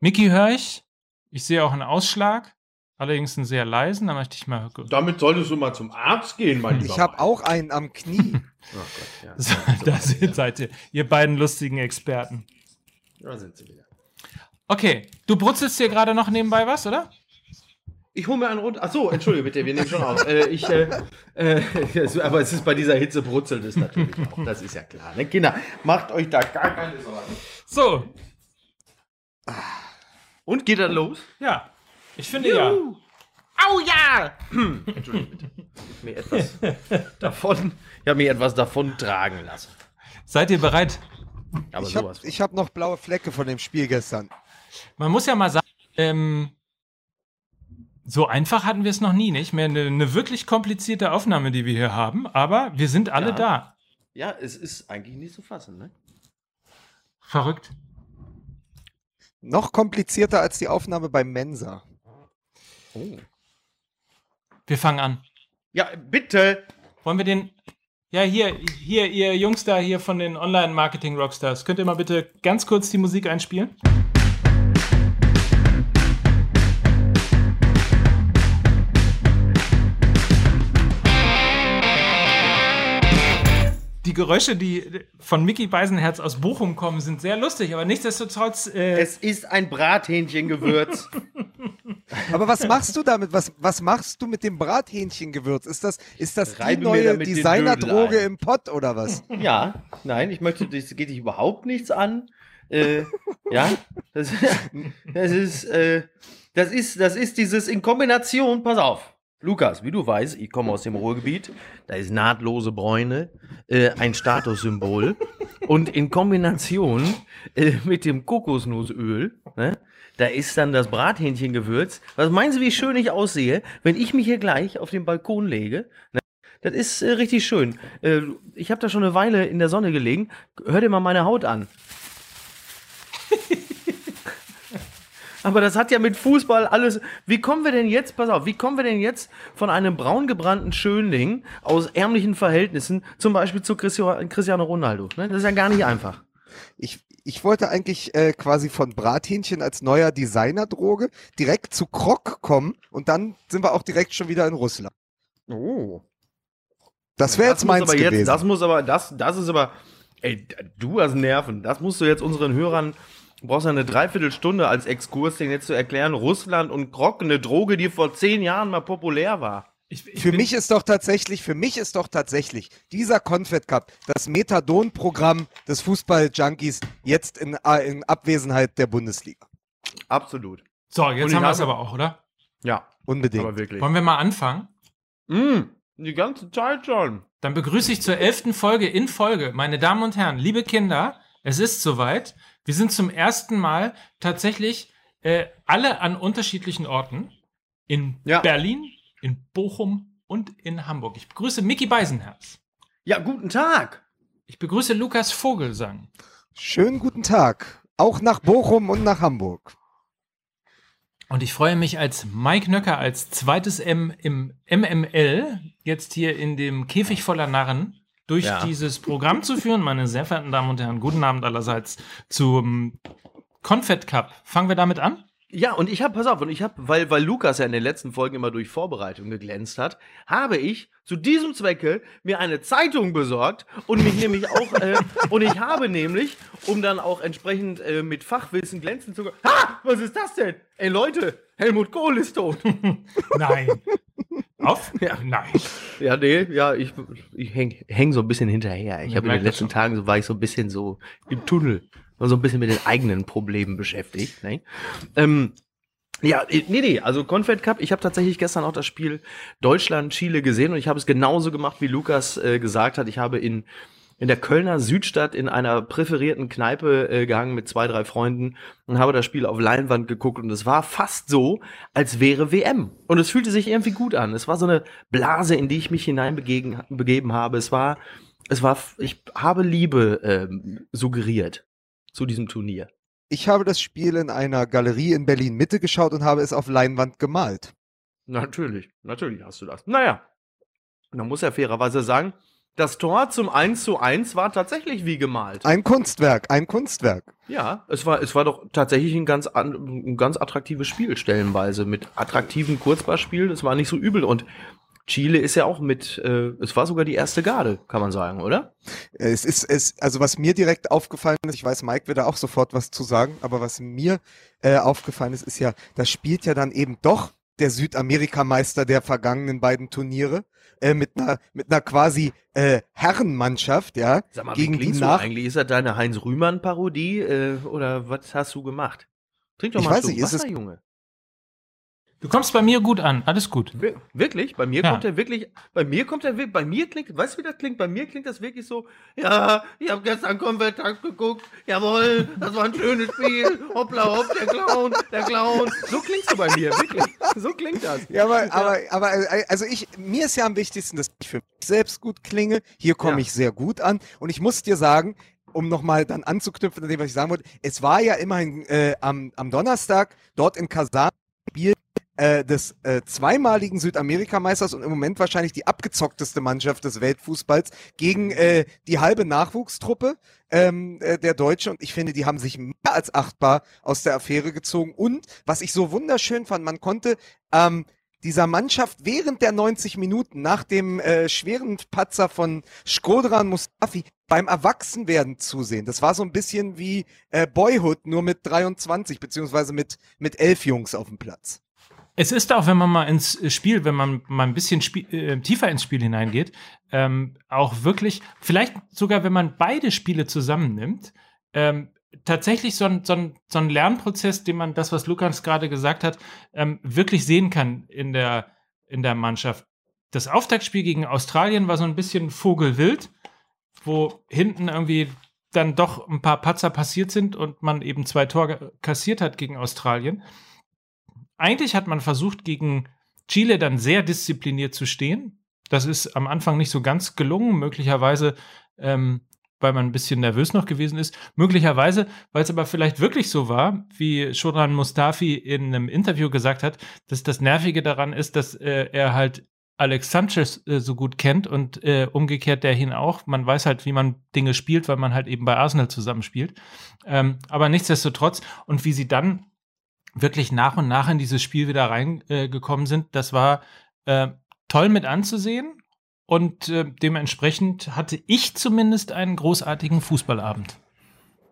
Miki höre ich. Ich sehe auch einen Ausschlag. Allerdings einen sehr leisen. Da möchte ich mal. Damit solltest du mal zum Arzt gehen, mein Lieber. Ich habe auch einen am Knie. Oh Gott, ja. So, da sind- seid ihr, ihr beiden lustigen Experten. Da sind sie wieder. Okay, du brutzelst hier gerade noch nebenbei was, oder? Ich hole mir einen runter. Achso, entschuldige bitte, wir nehmen schon auf. Äh, ich, äh, äh, aber es ist bei dieser Hitze brutzelt es natürlich auch. Das ist ja klar. Ne? Kinder, macht euch da gar keine Sorgen. So, Und geht dann los? ja. Ich finde ja. Au ja! Entschuldige bitte. Mir etwas davon, ich habe mir etwas davon tragen lassen. Seid ihr bereit? Aber ich habe hab noch blaue Flecke von dem Spiel gestern. Man muss ja mal sagen, ähm, so einfach hatten wir es noch nie, nicht? Mehr eine, eine wirklich komplizierte Aufnahme, die wir hier haben, aber wir sind alle Ja. da. Ja, es ist eigentlich nicht zu fassen, ne? Verrückt. Noch komplizierter als die Aufnahme beim Mensa. Oh. Wir fangen an. Ja, bitte. Wollen wir den. Ja, hier, hier, ihr Jungs da hier von den Online-Marketing-Rockstars. Könnt ihr mal bitte ganz kurz die Musik einspielen? Geräusche, die von Mickey Beisenherz aus Bochum kommen, sind sehr lustig, aber nichtsdestotrotz. Äh, Es ist ein Brathähnchengewürz. Aber was machst du damit? Was, was machst du mit dem Brathähnchengewürz? Ist das, ist das die Reibe neue Designerdroge im Pott oder was? ja, nein, ich möchte, das geht dich überhaupt nichts an. Äh, ja, das, das ist, äh, das ist, das ist dieses in Kombination, pass auf. Lukas, wie du weißt, ich komme aus dem Ruhrgebiet, da ist nahtlose Bräune äh, ein Statussymbol und in Kombination äh, mit dem Kokosnussöl, ne, da ist dann das Brathähnchengewürz. Was meinen Sie, wie schön ich aussehe, wenn ich mich hier gleich auf den Balkon lege? Ne? Das ist äh, richtig schön. Äh, ich habe da schon eine Weile in der Sonne gelegen. Hör dir mal meine Haut an. Aber das hat ja mit Fußball alles. Wie kommen wir denn jetzt, pass auf, wie kommen wir denn jetzt von einem braun gebrannten Schönling aus ärmlichen Verhältnissen zum Beispiel zu Cristiano Ronaldo? Ne? Das ist ja gar nicht einfach. Ich, ich wollte eigentlich äh, quasi von Brathähnchen als neuer Designerdroge direkt zu Krok kommen und dann sind wir auch direkt schon wieder in Russland. Oh. Das wäre jetzt meins aber gewesen. Jetzt, das muss aber, das, das ist aber, ey, du hast Nerven. Das musst du jetzt unseren Hörern, du brauchst ja eine Dreiviertelstunde als Exkurs, den jetzt zu erklären. Russland und Grog, eine Droge, die vor zehn Jahren mal populär war. ich, ich für mich ist doch tatsächlich, für mich ist doch tatsächlich dieser Confed Cup das Methadon-Programm des Fußball-Junkies jetzt in, äh, in Abwesenheit der Bundesliga. Absolut. So, jetzt haben wir es aber auch, oder? Ja, Unbedingt. aber wirklich. Wollen wir mal anfangen? Mm, die ganze Zeit schon. Dann begrüße ich zur elften Folge in Folge, meine Damen und Herren, liebe Kinder, es ist soweit. Wir sind zum ersten Mal tatsächlich äh, alle an unterschiedlichen Orten. In Ja. Berlin, in Bochum und in Hamburg. Ich begrüße Mickey Beisenherz. Ja, guten Tag. Ich begrüße Lukas Vogelsang. Schönen guten Tag. Auch nach Bochum und nach Hamburg. Und ich freue mich als Mike Nöcker als zweites M im MML jetzt hier in dem Käfig voller Narren durch Ja. dieses Programm zu führen. Meine sehr verehrten Damen und Herren, guten Abend allerseits zum Confed Cup. Fangen wir damit an? Ja, und ich habe, pass auf, und ich habe, weil, weil Lukas ja in den letzten Folgen immer durch Vorbereitung geglänzt hat, habe ich zu diesem Zwecke mir eine Zeitung besorgt und mich nämlich auch, äh, und ich habe nämlich, um dann auch entsprechend äh, mit Fachwissen glänzen zu können, ha, was ist das denn? Ey Leute, Helmut Kohl ist tot. Nein. Auf? Ja. Nein. ja, nee, ja, ich, ich häng, häng so ein bisschen hinterher. Ich habe in den letzten. Tagen, so war ich so ein bisschen so im Tunnel. War so ein bisschen mit den eigenen Problemen beschäftigt. Ne? Ähm, ja, äh, nee, nee, also Confed Cup, ich habe tatsächlich gestern auch das Spiel Deutschland-Chile gesehen und ich habe es genauso gemacht, wie Lukas äh, gesagt hat. Ich habe in, in der Kölner Südstadt in einer präferierten Kneipe äh, gehangen mit zwei, drei Freunden und habe das Spiel auf Leinwand geguckt und es war fast so, als wäre WM. Und es fühlte sich irgendwie gut an. Es war so eine Blase, in die ich mich hineinbegeben begeben habe. Es war, es war, ich habe Liebe ähm, suggeriert zu diesem Turnier. Ich habe das Spiel in einer Galerie in Berlin Mitte geschaut und habe es auf Leinwand gemalt. Natürlich, natürlich hast du das. Naja, man muss ja fairerweise sagen, Das Tor zum 1 zu 1 war tatsächlich wie gemalt. Ein Kunstwerk, ein Kunstwerk. Ja, es war, es war doch tatsächlich ein ganz, an, ein ganz attraktives Spiel stellenweise mit attraktiven Kurzballspielen. Es war nicht so übel und Chile ist ja auch mit, äh, es war sogar die erste Garde, kann man sagen, oder? Es ist, es, also was mir direkt aufgefallen ist, ich weiß, Mike wird da auch sofort was zu sagen, aber was mir äh, aufgefallen ist, ist ja, das spielt ja dann eben doch der Südamerikameister der vergangenen beiden Turniere äh, mit einer mit einer quasi äh, Herrenmannschaft, ja, Sag mal, gegen wie die nach eigentlich? Ist das deine Heinz Rühmann Parodie äh, oder was hast du gemacht? Trink doch Ich mal einen weiß nicht, ist es- Junge. Du kommst bei mir gut an, alles gut. Wir- Wirklich? Bei mir Ja. kommt er wirklich, bei mir kommt er, bei mir klingt, weißt du, wie das klingt? Bei mir klingt das wirklich so, ja, ich habe gestern Konvertakt geguckt, jawohl, das war ein schönes Spiel, hoppla hopp, der Clown, der Clown. So klingst du bei mir, wirklich. So klingt das. Ja, aber, aber, aber äh, also ich, mir ist ja am wichtigsten, dass ich für mich selbst gut klinge. Hier komme Ja. ich sehr gut an. Und ich muss dir sagen, um nochmal dann anzuknüpfen an dem, was ich sagen wollte, es war ja immerhin äh, am, am Donnerstag dort in Kasan Spiel äh, des äh, zweimaligen Südamerikameisters und im Moment wahrscheinlich die abgezockteste Mannschaft des Weltfußballs gegen äh, die halbe Nachwuchstruppe ähm, äh, der Deutsche und ich finde, die haben sich mehr als achtbar aus der Affäre gezogen und was ich so wunderschön fand, man konnte ähm, dieser Mannschaft während der 90 Minuten nach dem äh, schweren Patzer von Skodran Mustafi beim Erwachsenwerden zusehen. Das war so ein bisschen wie äh, Boyhood, nur mit 23, beziehungsweise mit, mit elf Jungs auf dem Platz. Es ist auch, wenn man mal ins Spiel, wenn man mal ein bisschen Spiel, äh, tiefer ins Spiel hineingeht, ähm, auch wirklich, vielleicht sogar, wenn man beide Spiele zusammennimmt, ähm, tatsächlich so ein, so, ein, so ein Lernprozess, den man, das, was Lukas gerade gesagt hat, ähm, wirklich sehen kann in der, in der Mannschaft. Das Auftaktspiel gegen Australien war so ein bisschen Vogelwild, wo hinten irgendwie dann doch ein paar Patzer passiert sind und man eben zwei Tore kassiert hat gegen Australien eigentlich hat man versucht, gegen Chile dann sehr diszipliniert zu stehen. Das ist am Anfang nicht so ganz gelungen, möglicherweise, ähm, weil man ein bisschen nervös noch gewesen ist. Möglicherweise, weil es aber vielleicht wirklich so war, wie Shodran Mustafi in einem Interview gesagt hat, dass das Nervige daran ist, dass äh, er halt Alex Sanchez äh, so gut kennt und äh, umgekehrt der ihn auch. Man weiß halt, wie man Dinge spielt, weil man halt eben bei Arsenal zusammenspielt. Ähm, aber nichtsdestotrotz und wie sie dann wirklich nach und nach in dieses Spiel wieder reingekommen äh, sind, das war äh, toll mit anzusehen. Und äh, dementsprechend hatte ich zumindest einen großartigen Fußballabend.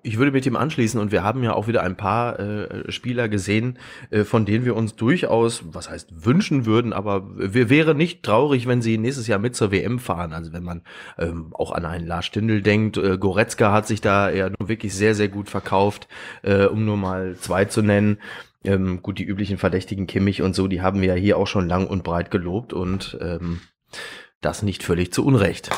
Ich würde mit dem anschließen und wir haben ja auch wieder ein paar äh, Spieler gesehen, äh, von denen wir uns durchaus, was heißt wünschen würden, aber wir wäre nicht traurig, wenn sie nächstes Jahr mit zur WM fahren. Also wenn man ähm, auch an einen Lars Stindl denkt, äh, Goretzka hat sich da ja nun wirklich sehr, sehr gut verkauft, äh, um nur mal zwei zu nennen. Ähm, gut, die üblichen Verdächtigen Kimmich und so, die haben wir ja hier auch schon lang und breit gelobt und ähm, das nicht völlig zu Unrecht.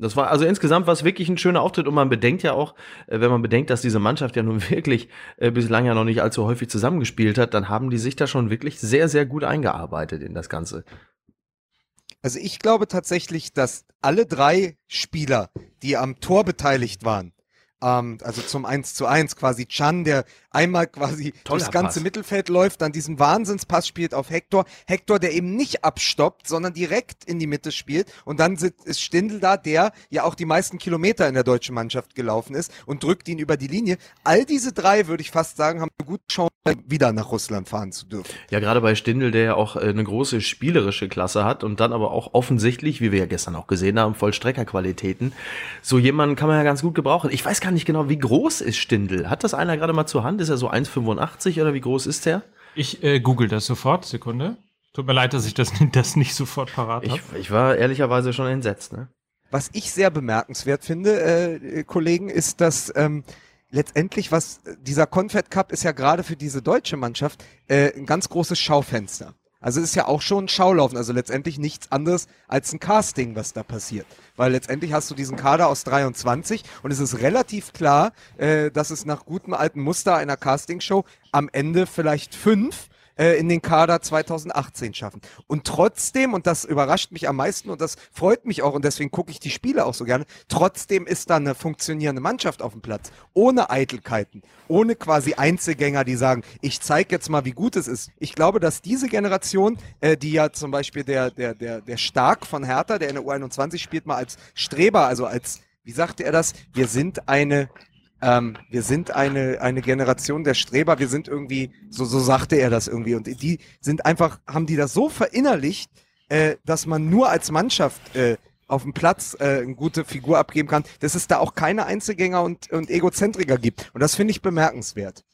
Das war also insgesamt was wirklich ein schöner Auftritt und man bedenkt ja auch, äh, wenn man bedenkt, dass diese Mannschaft ja nun wirklich äh, bislang ja noch nicht allzu häufig zusammengespielt hat, dann haben die sich da schon wirklich sehr, sehr gut eingearbeitet in das Ganze. Also ich glaube tatsächlich, dass alle drei Spieler, die am Tor beteiligt waren, ähm, also zum 1 zu 1 quasi Chan, der einmal quasi Toller durchs ganze Pass. Mittelfeld läuft, dann diesen Wahnsinnspass spielt auf Hector. Hector, der eben nicht abstoppt, sondern direkt in die Mitte spielt. Und dann ist Stindl da, der ja auch die meisten Kilometer in der deutschen Mannschaft gelaufen ist und drückt ihn über die Linie. All diese drei, würde ich fast sagen, haben eine gute Chance, wieder nach Russland fahren zu dürfen. Ja, gerade bei Stindl, der ja auch äh, eine große spielerische Klasse hat und dann aber auch offensichtlich, wie wir ja gestern auch gesehen haben, Vollstreckerqualitäten. So jemanden kann man ja ganz gut gebrauchen. Ich weiß gar nicht genau, wie groß ist Stindl? Hat das einer gerade mal zur Hand? Ist er so 1,85 oder wie groß ist der? Ich äh, google das sofort, Sekunde. Tut mir leid, dass ich das, das nicht sofort parat habe. Ich, ich war ehrlicherweise schon entsetzt, ne? Was ich sehr bemerkenswert finde, äh, Kollegen, ist, dass ähm, letztendlich was dieser Confed Cup ist ja gerade für diese deutsche Mannschaft äh, ein ganz großes Schaufenster. Also ist ja auch schon ein Schaulaufen, also letztendlich nichts anderes als ein Casting, was da passiert. Weil letztendlich hast du diesen Kader aus 23 und es ist relativ klar, äh, dass es nach gutem alten Muster einer Castingshow am Ende vielleicht fünf äh, in den Kader 2018 schaffen. Und trotzdem, und das überrascht mich am meisten und das freut mich auch und deswegen gucke ich die Spiele auch so gerne, trotzdem ist da eine funktionierende Mannschaft auf dem Platz. Ohne Eitelkeiten, ohne quasi Einzelgänger, die sagen, ich zeige jetzt mal, wie gut es ist. Ich glaube, dass diese Generation, äh, die ja zum Beispiel der, der, der, der Stark von Hertha, der in der U21 spielt, mal als Streber, also als, wie sagte er das? Wir sind eine ähm, wir sind eine, eine Generation der Streber, wir sind irgendwie, so, so sagte er das irgendwie. Und die sind einfach, haben die das so verinnerlicht, äh, dass man nur als Mannschaft äh, auf dem Platz äh, eine gute Figur abgeben kann, dass es da auch keine Einzelgänger und, und Egozentriker gibt. Und das finde ich bemerkenswert.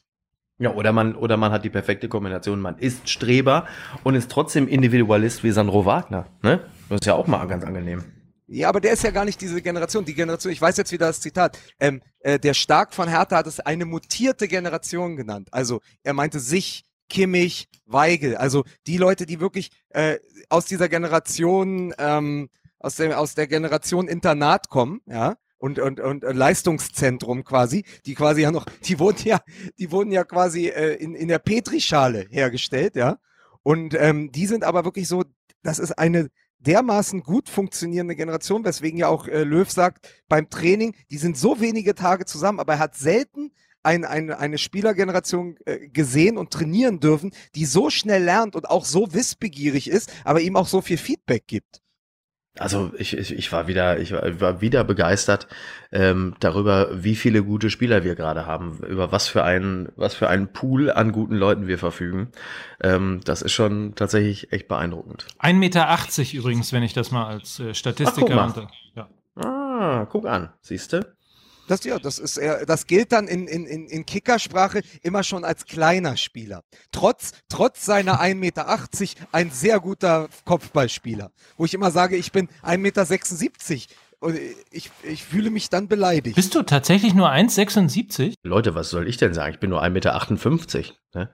Ja, oder man, oder man hat die perfekte Kombination. Man ist Streber und ist trotzdem Individualist wie Sandro Wagner. Ne? Das ist ja auch mal ganz angenehm. Ja, aber der ist ja gar nicht diese Generation. Die Generation, ich weiß jetzt wieder das Zitat. Ähm, äh, der Stark von Hertha hat es eine mutierte Generation genannt. Also er meinte sich, Kimmich, Weigel. Also die Leute, die wirklich äh, aus dieser Generation, ähm, aus, der, aus der Generation Internat kommen, ja, und, und, und Leistungszentrum quasi, die quasi ja noch, die wurden ja, die wurden ja quasi äh, in, in der Petrischale hergestellt, ja. Und ähm, die sind aber wirklich so, das ist eine dermaßen gut funktionierende Generation, weswegen ja auch äh, Löw sagt, beim Training, die sind so wenige Tage zusammen, aber er hat selten ein, ein, eine Spielergeneration äh, gesehen und trainieren dürfen, die so schnell lernt und auch so wissbegierig ist, aber ihm auch so viel Feedback gibt. Also ich, ich, ich war wieder, ich war, war wieder begeistert ähm, darüber, wie viele gute Spieler wir gerade haben, über was für einen, was für einen Pool an guten Leuten wir verfügen. Ähm, das ist schon tatsächlich echt beeindruckend. 1,80 Meter übrigens, wenn ich das mal als äh, Statistiker Ach, guck ja. Ah, guck an, siehst du? Das, ja, das, ist, das gilt dann in, in, in Kickersprache immer schon als kleiner Spieler. Trotz, trotz seiner 1,80 Meter ein sehr guter Kopfballspieler. Wo ich immer sage, ich bin 1,76 Meter. Und ich, ich fühle mich dann beleidigt. Bist du tatsächlich nur 1,76? Leute, was soll ich denn sagen? Ich bin nur 1,58 Meter. Ne?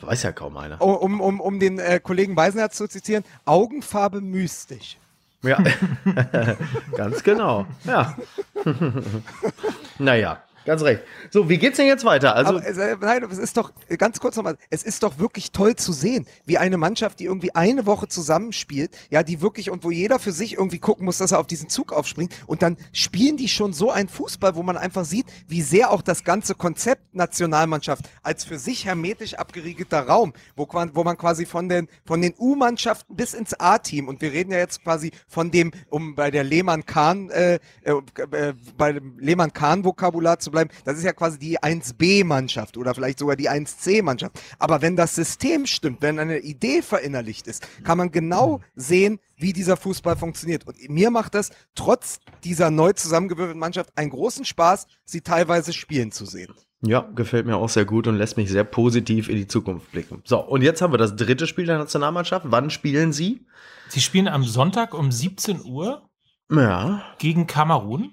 Weiß ja kaum einer. Um, um, um den äh, Kollegen Weisenherz zu zitieren, Augenfarbe mystisch. Ja, ganz genau. Ja. naja, Ganz recht. So, wie geht's denn jetzt weiter? Also, Aber, äh, nein, es ist doch, äh, ganz kurz nochmal, es ist doch wirklich toll zu sehen, wie eine Mannschaft, die irgendwie eine Woche zusammenspielt, ja, die wirklich und wo jeder für sich irgendwie gucken muss, dass er auf diesen Zug aufspringt und dann spielen die schon so einen Fußball, wo man einfach sieht, wie sehr auch das ganze Konzept Nationalmannschaft als für sich hermetisch abgeriegelter Raum, wo, wo man quasi von den, von den U-Mannschaften bis ins A-Team und wir reden ja jetzt quasi von dem, um bei der Lehmann-Kahn, äh, äh, äh bei Lehmann-Kahn-Vokabular zu bleiben, bleiben, das ist ja quasi die 1B-Mannschaft oder vielleicht sogar die 1C-Mannschaft. Aber wenn das System stimmt, wenn eine Idee verinnerlicht ist, kann man genau sehen, wie dieser Fußball funktioniert. Und mir macht das trotz dieser neu zusammengewürfelten Mannschaft einen großen Spaß, sie teilweise spielen zu sehen. Ja, gefällt mir auch sehr gut und lässt mich sehr positiv in die Zukunft blicken. So, und jetzt haben wir das dritte Spiel der Nationalmannschaft. Wann spielen Sie? Sie spielen am Sonntag um 17 Uhr. Ja. Gegen Kamerun.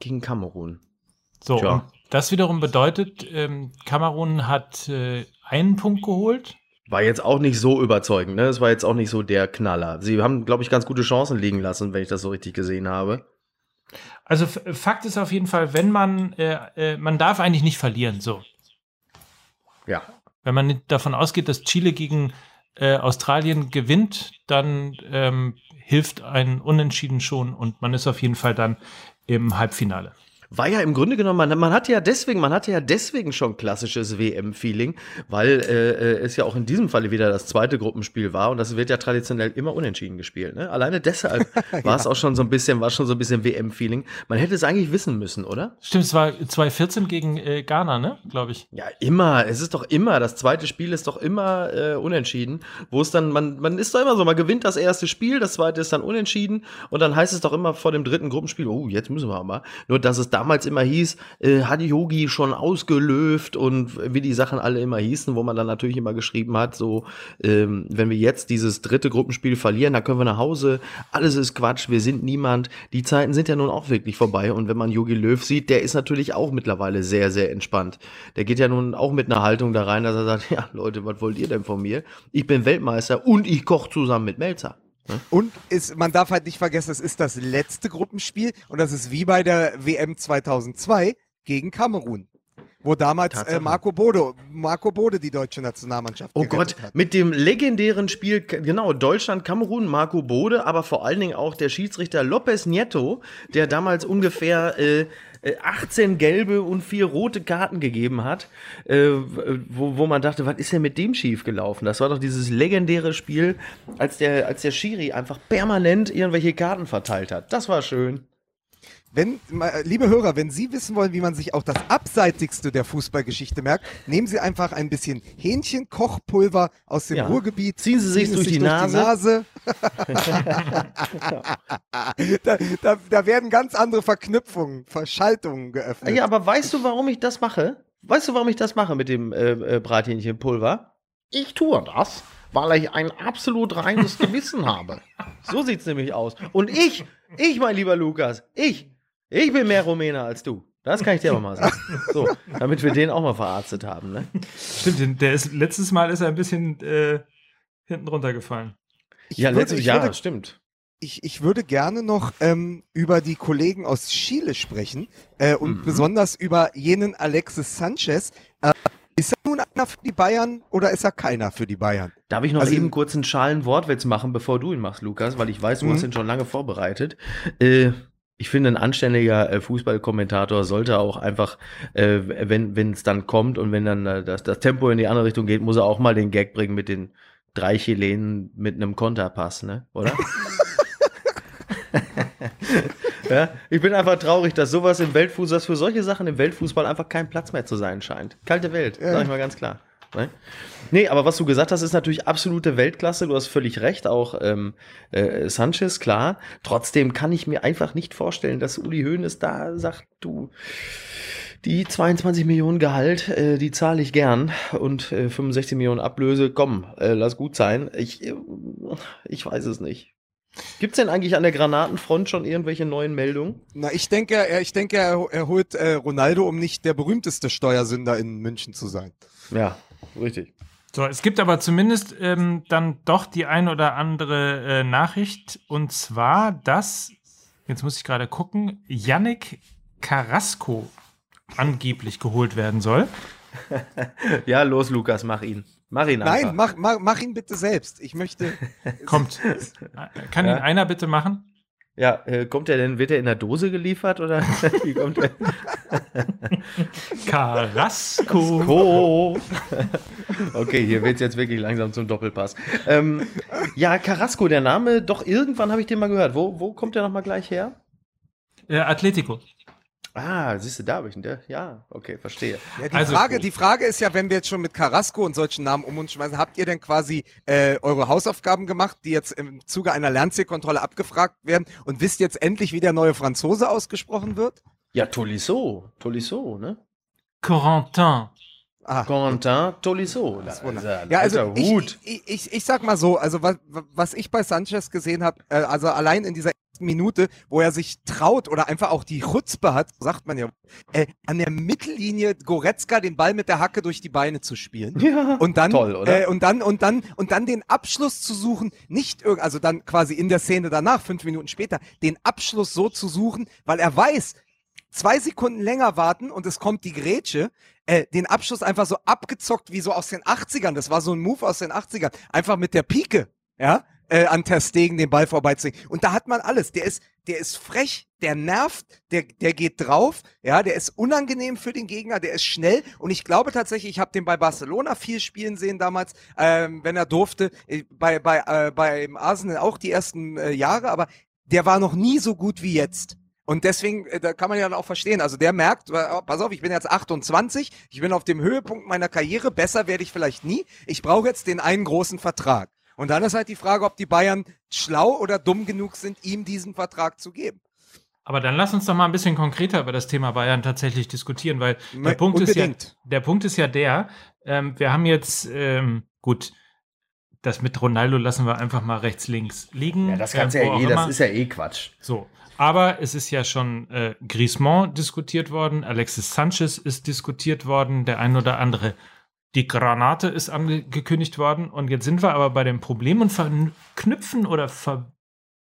Gegen Kamerun. So, und das wiederum bedeutet, ähm, Kamerun hat äh, einen Punkt geholt. War jetzt auch nicht so überzeugend, ne? Es war jetzt auch nicht so der Knaller. Sie haben, glaube ich, ganz gute Chancen liegen lassen, wenn ich das so richtig gesehen habe. Also Fakt ist auf jeden Fall, wenn man, äh, äh, man darf eigentlich nicht verlieren, so. Ja. Wenn man davon ausgeht, dass Chile gegen äh, Australien gewinnt, dann ähm, hilft ein Unentschieden schon und man ist auf jeden Fall dann im Halbfinale. War ja im Grunde genommen, man, man hatte ja deswegen, man hatte ja deswegen schon klassisches WM-Feeling, weil äh, äh, es ja auch in diesem Falle wieder das zweite Gruppenspiel war und das wird ja traditionell immer unentschieden gespielt. Ne? Alleine deshalb ja. war es auch schon so ein bisschen, war schon so ein bisschen WM-Feeling. Man hätte es eigentlich wissen müssen, oder? Stimmt, es war 2014 gegen äh, Ghana, ne? Glaube ich. Ja, immer. Es ist doch immer, das zweite Spiel ist doch immer äh, unentschieden, wo es dann, man, man ist doch immer so, man gewinnt das erste Spiel, das zweite ist dann unentschieden und dann heißt es doch immer vor dem dritten Gruppenspiel, oh, jetzt müssen wir mal. Nur, dass es damals immer hieß, äh, hat Yogi schon ausgelöft und wie die Sachen alle immer hießen, wo man dann natürlich immer geschrieben hat, so, ähm, wenn wir jetzt dieses dritte Gruppenspiel verlieren, dann können wir nach Hause, alles ist Quatsch, wir sind niemand. Die Zeiten sind ja nun auch wirklich vorbei und wenn man Yogi Löw sieht, der ist natürlich auch mittlerweile sehr, sehr entspannt. Der geht ja nun auch mit einer Haltung da rein, dass er sagt, ja Leute, was wollt ihr denn von mir? Ich bin Weltmeister und ich koche zusammen mit Melzer. Und ist, man darf halt nicht vergessen, es ist das letzte Gruppenspiel und das ist wie bei der WM 2002 gegen Kamerun. wo damals äh. Marco Bode, Marco Bode die deutsche Nationalmannschaft Oh Gott, hat. mit dem legendären Spiel, genau, Deutschland, Kamerun, Marco Bode, aber vor allen Dingen auch der Schiedsrichter Lopez Nieto, der damals ungefähr äh, äh, 18 gelbe und vier rote Karten gegeben hat, äh, wo, wo man dachte, was ist denn mit dem schief gelaufen? Das war doch dieses legendäre Spiel, als der, als der Schiri einfach permanent irgendwelche Karten verteilt hat. Das war schön. Wenn, liebe Hörer, wenn Sie wissen wollen, wie man sich auch das Abseitigste der Fußballgeschichte merkt, nehmen Sie einfach ein bisschen Hähnchenkochpulver aus dem Ja. Ruhrgebiet. Ziehen Sie sich es durch die Nase. da, da, da werden ganz andere Verknüpfungen, Verschaltungen geöffnet. Ja, aber weißt du, warum ich das mache? Weißt du, warum ich das mache mit dem äh, äh, Brathähnchenpulver? Ich tue das, weil ich ein absolut reines Gewissen habe. So sieht's nämlich aus. Und ich, ich, mein lieber Lukas, ich, ich bin mehr Rumäner als du. Das kann ich dir aber mal sagen. So, damit wir den auch mal verarztet haben, ne? Stimmt, der ist, letztes Mal ist er ein bisschen äh, hinten runtergefallen. Ich Ja, letztes Jahr, würde- stimmt. Ich, ich würde gerne noch ähm, über die Kollegen aus Chile sprechen äh, und Mhm. besonders über jenen Alexis Sanchez. Äh, ist er nun einer für die Bayern oder ist er keiner für die Bayern? Darf ich noch Also- eben kurz einen schalen Wortwitz machen, bevor du ihn machst, Lukas, weil ich weiß, du Mhm. hast ihn schon lange vorbereitet. Äh, ich finde, ein anständiger äh, Fußballkommentator sollte auch einfach, äh, wenn wenn es dann kommt und wenn dann äh, das, das Tempo in die andere Richtung geht, muss er auch mal den Gag bringen mit den drei Chilenen mit einem Konterpass, ne? Oder? ja, ich bin einfach traurig, dass sowas im Weltfußball, dass für solche Sachen im Weltfußball einfach kein Platz mehr zu sein scheint. Kalte Welt, Ja. sag ich mal ganz klar. Ne? Nee, aber was du gesagt hast, ist natürlich absolute Weltklasse. Du hast völlig recht, auch ähm, äh, Sanchez, klar. Trotzdem kann ich mir einfach nicht vorstellen, dass Uli Hoeneß da sagt, du, die 22 Millionen Gehalt, äh, die zahle ich gern und äh, 65 Millionen Ablöse, komm, äh, lass gut sein. Ich, äh, ich weiß es nicht. Gibt's denn eigentlich an der Granatenfront schon irgendwelche neuen Meldungen? Na, ich denke, er, ich denke, er, er holt äh, Ronaldo, um nicht der berühmteste Steuersünder in München zu sein. Ja, richtig. So, es gibt aber zumindest ähm, dann doch die ein oder andere äh, Nachricht. Und zwar, dass, jetzt muss ich gerade gucken, Yannick Carrasco angeblich geholt werden soll. Ja, los, Lukas, mach ihn. Mach ihn einfach. Nein, mach, mach, mach ihn bitte selbst. Ich möchte. Kommt. Kann Ja. ihn einer bitte machen? Ja, äh, kommt er denn, wird er in der Dose geliefert oder wie kommt er? Carrasco. Okay, hier wird's jetzt wirklich langsam zum Doppelpass. Ähm, ja, Carrasco, der Name, doch irgendwann habe ich den mal gehört. Wo, wo kommt der nochmal gleich her? Äh, Atletico. Ah, siehst du, da habe ich ihn. Der, ja, okay, verstehe. Ja, die, Also- Frage, die Frage ist ja, wenn wir jetzt schon mit Carrasco und solchen Namen um uns schmeißen, habt ihr denn quasi äh, eure Hausaufgaben gemacht, die jetzt im Zuge einer Lernzielkontrolle abgefragt werden und wisst jetzt endlich, wie der neue Franzose ausgesprochen wird? Ja, Tolisso, Tolisso, ne? Corentin. Ah, Quentin Tolisso. Ja, also ich, ich, ich, ich sag mal so, also was, was ich bei Sanchez gesehen habe, äh, also allein in dieser ersten Minute, wo er sich traut oder einfach auch die Chutzpe hat, sagt man ja, äh, an der Mittellinie Goretzka den Ball mit der Hacke durch die Beine zu spielen. Ja, Und dann, toll, oder? Äh, und dann, und dann, und dann den Abschluss zu suchen, nicht irgend, also dann quasi in der Szene danach, fünf Minuten später, den Abschluss so zu suchen, weil er weiß, zwei Sekunden länger warten und es kommt die Grätsche, äh, den Abschluss einfach so abgezockt wie so aus den 80ern. Das war so ein Move aus den 80ern. Einfach mit der Pike, ja, äh, an Ter Stegen den Ball vorbeiziehen. Und da hat man alles. Der ist, der ist frech, der nervt, der, der geht drauf, ja, der ist unangenehm für den Gegner, der ist schnell. Und ich glaube tatsächlich, ich habe den bei Barcelona viel spielen sehen damals, ähm, wenn er durfte, bei, bei, äh, beim Arsenal auch die ersten äh, Jahre, aber der war noch nie so gut wie jetzt. Und deswegen, äh, da kann man ja dann auch verstehen. Also der merkt, oh, pass auf, ich bin jetzt 28, ich bin auf dem Höhepunkt meiner Karriere, besser werde ich vielleicht nie. Ich brauche jetzt den einen großen Vertrag. Und dann ist halt die Frage, ob die Bayern schlau oder dumm genug sind, ihm diesen Vertrag zu geben. Aber dann lass uns doch mal ein bisschen konkreter über das Thema Bayern tatsächlich diskutieren, weil der Me- Punkt ist ja, der Punkt ist ja der, ähm, wir haben jetzt, ähm, gut, das mit Ronaldo lassen wir einfach mal rechts, links liegen. Ja, das äh, kannst wo ja eh, das ist ja eh Quatsch. So. Aber es ist ja schon äh, Griezmann diskutiert worden, Alexis Sanchez ist diskutiert worden, der ein oder andere. Die Granate ist angekündigt worden und jetzt sind wir aber bei dem Problem und verknüpfen oder ver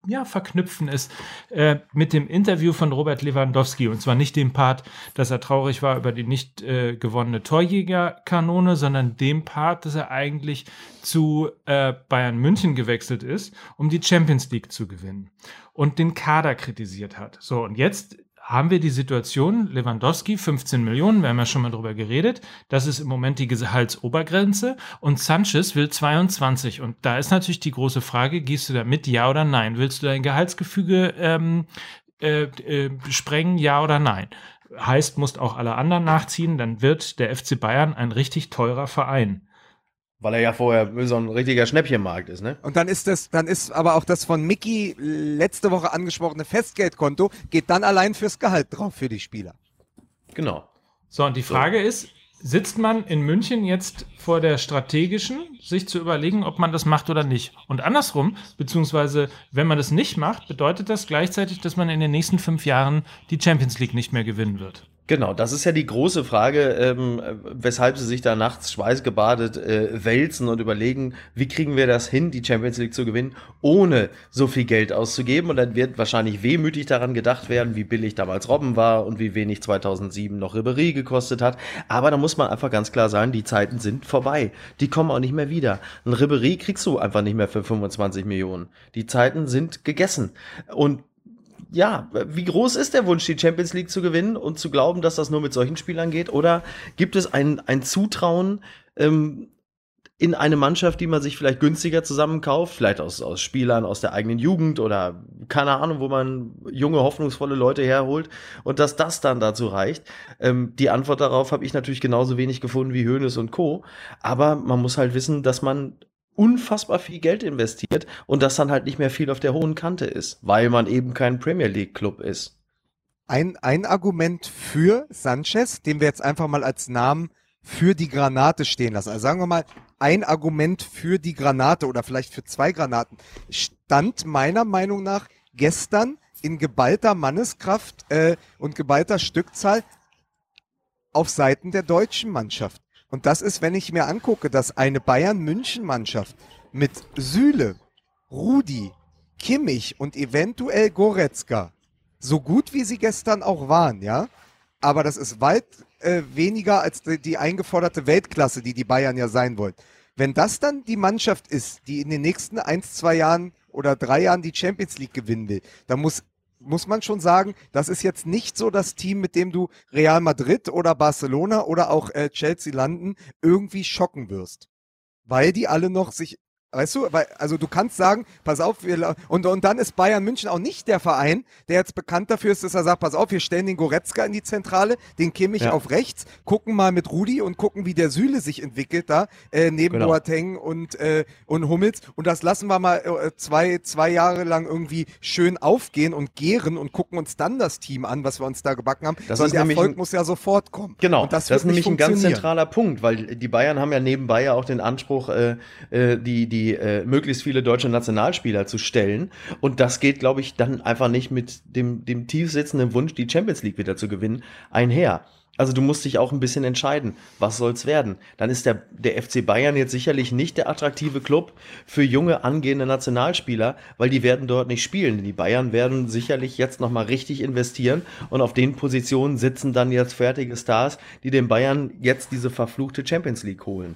ja, verknüpfen ist äh, mit dem Interview von Robert Lewandowski. Und zwar nicht dem Part, dass er traurig war über die nicht äh, gewonnene Torjägerkanone, sondern dem Part, dass er eigentlich zu äh, Bayern München gewechselt ist, um die Champions League zu gewinnen und den Kader kritisiert hat. So, und jetzt haben wir die Situation, Lewandowski 15 Millionen, wir haben ja schon mal drüber geredet, das ist im Moment die Gehaltsobergrenze und Sanchez will 22 und da ist natürlich die große Frage, gehst du da mit, ja oder nein? Willst du dein Gehaltsgefüge ähm, äh, äh, sprengen, ja oder nein? Heißt, musst auch alle anderen nachziehen, dann wird der FC Bayern ein richtig teurer Verein. Weil er ja vorher so ein richtiger Schnäppchenmarkt ist, ne? Und dann ist das, dann ist aber auch das von Mickey letzte Woche angesprochene Festgeldkonto, geht dann allein fürs Gehalt drauf für die Spieler. Genau. So, und die Frage so. ist, sitzt man in München jetzt vor der strategischen, sich zu überlegen, ob man das macht oder nicht. Und andersrum, beziehungsweise wenn man das nicht macht, bedeutet das gleichzeitig, dass man in den nächsten fünf Jahren die Champions League nicht mehr gewinnen wird. Genau, das ist ja die große Frage, ähm, weshalb sie sich da nachts schweißgebadet äh, wälzen und überlegen, wie kriegen wir das hin, die Champions League zu gewinnen, ohne so viel Geld auszugeben. Und dann wird wahrscheinlich wehmütig daran gedacht werden, wie billig damals Robben war und wie wenig 2007 noch Ribery gekostet hat. Aber da muss man einfach ganz klar sagen, die Zeiten sind vorbei. Die kommen auch nicht mehr wieder. Ein Ribery kriegst du einfach nicht mehr für 25 Millionen. Die Zeiten sind gegessen. Und ja, wie groß ist der Wunsch, die Champions League zu gewinnen und zu glauben, dass das nur mit solchen Spielern geht? Oder gibt es ein, ein Zutrauen ähm, in eine Mannschaft, die man sich vielleicht günstiger zusammenkauft, vielleicht aus, aus Spielern aus der eigenen Jugend oder keine Ahnung, wo man junge, hoffnungsvolle Leute herholt und dass das dann dazu reicht? Ähm, die Antwort darauf habe ich natürlich genauso wenig gefunden wie Hoeneß und Co. Aber man muss halt wissen, dass man unfassbar viel Geld investiert und das dann halt nicht mehr viel auf der hohen Kante ist, weil man eben kein Premier League Club ist. Ein, ein Argument für Sanchez, den wir jetzt einfach mal als Namen für die Granate stehen lassen. Also sagen wir mal, ein Argument für die Granate oder vielleicht für zwei Granaten stand meiner Meinung nach gestern in geballter Manneskraft äh, und geballter Stückzahl auf Seiten der deutschen Mannschaft. Und das ist, wenn ich mir angucke, dass eine Bayern-München-Mannschaft mit Süle, Rudi, Kimmich und eventuell Goretzka, so gut wie sie gestern auch waren, ja, aber das ist weit äh, weniger als die, die eingeforderte Weltklasse, die die Bayern ja sein wollen. Wenn das dann die Mannschaft ist, die in den nächsten ein, zwei Jahren oder drei Jahren die Champions League gewinnen will, dann muss muss man schon sagen, das ist jetzt nicht so das Team, mit dem du Real Madrid oder Barcelona oder auch äh, Chelsea landen irgendwie schocken wirst. Weil die alle noch sich Weißt du, weil, also du kannst sagen, pass auf, wir, und, und dann ist Bayern München auch nicht der Verein, der jetzt bekannt dafür ist, dass er sagt, pass auf, wir stellen den Goretzka in die Zentrale, den Kimmich ja. auf rechts, gucken mal mit Rudi und gucken, wie der Süle sich entwickelt da, äh, neben genau. Boateng und, äh, und Hummels. Und das lassen wir mal äh, zwei, zwei Jahre lang irgendwie schön aufgehen und gären und gucken uns dann das Team an, was wir uns da gebacken haben. Das der Erfolg muss ja sofort kommen. Genau, das, das ist nämlich ein ganz zentraler Punkt, weil die Bayern haben ja nebenbei ja auch den Anspruch, äh, äh die, die äh, möglichst viele deutsche Nationalspieler zu stellen. Und das geht, glaube ich, dann einfach nicht mit dem, dem tief sitzenden Wunsch, die Champions League wieder zu gewinnen, einher. Also du musst dich auch ein bisschen entscheiden, was soll's werden. Dann ist der, der FC Bayern jetzt sicherlich nicht der attraktive Club für junge angehende Nationalspieler, weil die werden dort nicht spielen. Die Bayern werden sicherlich jetzt nochmal richtig investieren und auf den Positionen sitzen dann jetzt fertige Stars, die den Bayern jetzt diese verfluchte Champions League holen.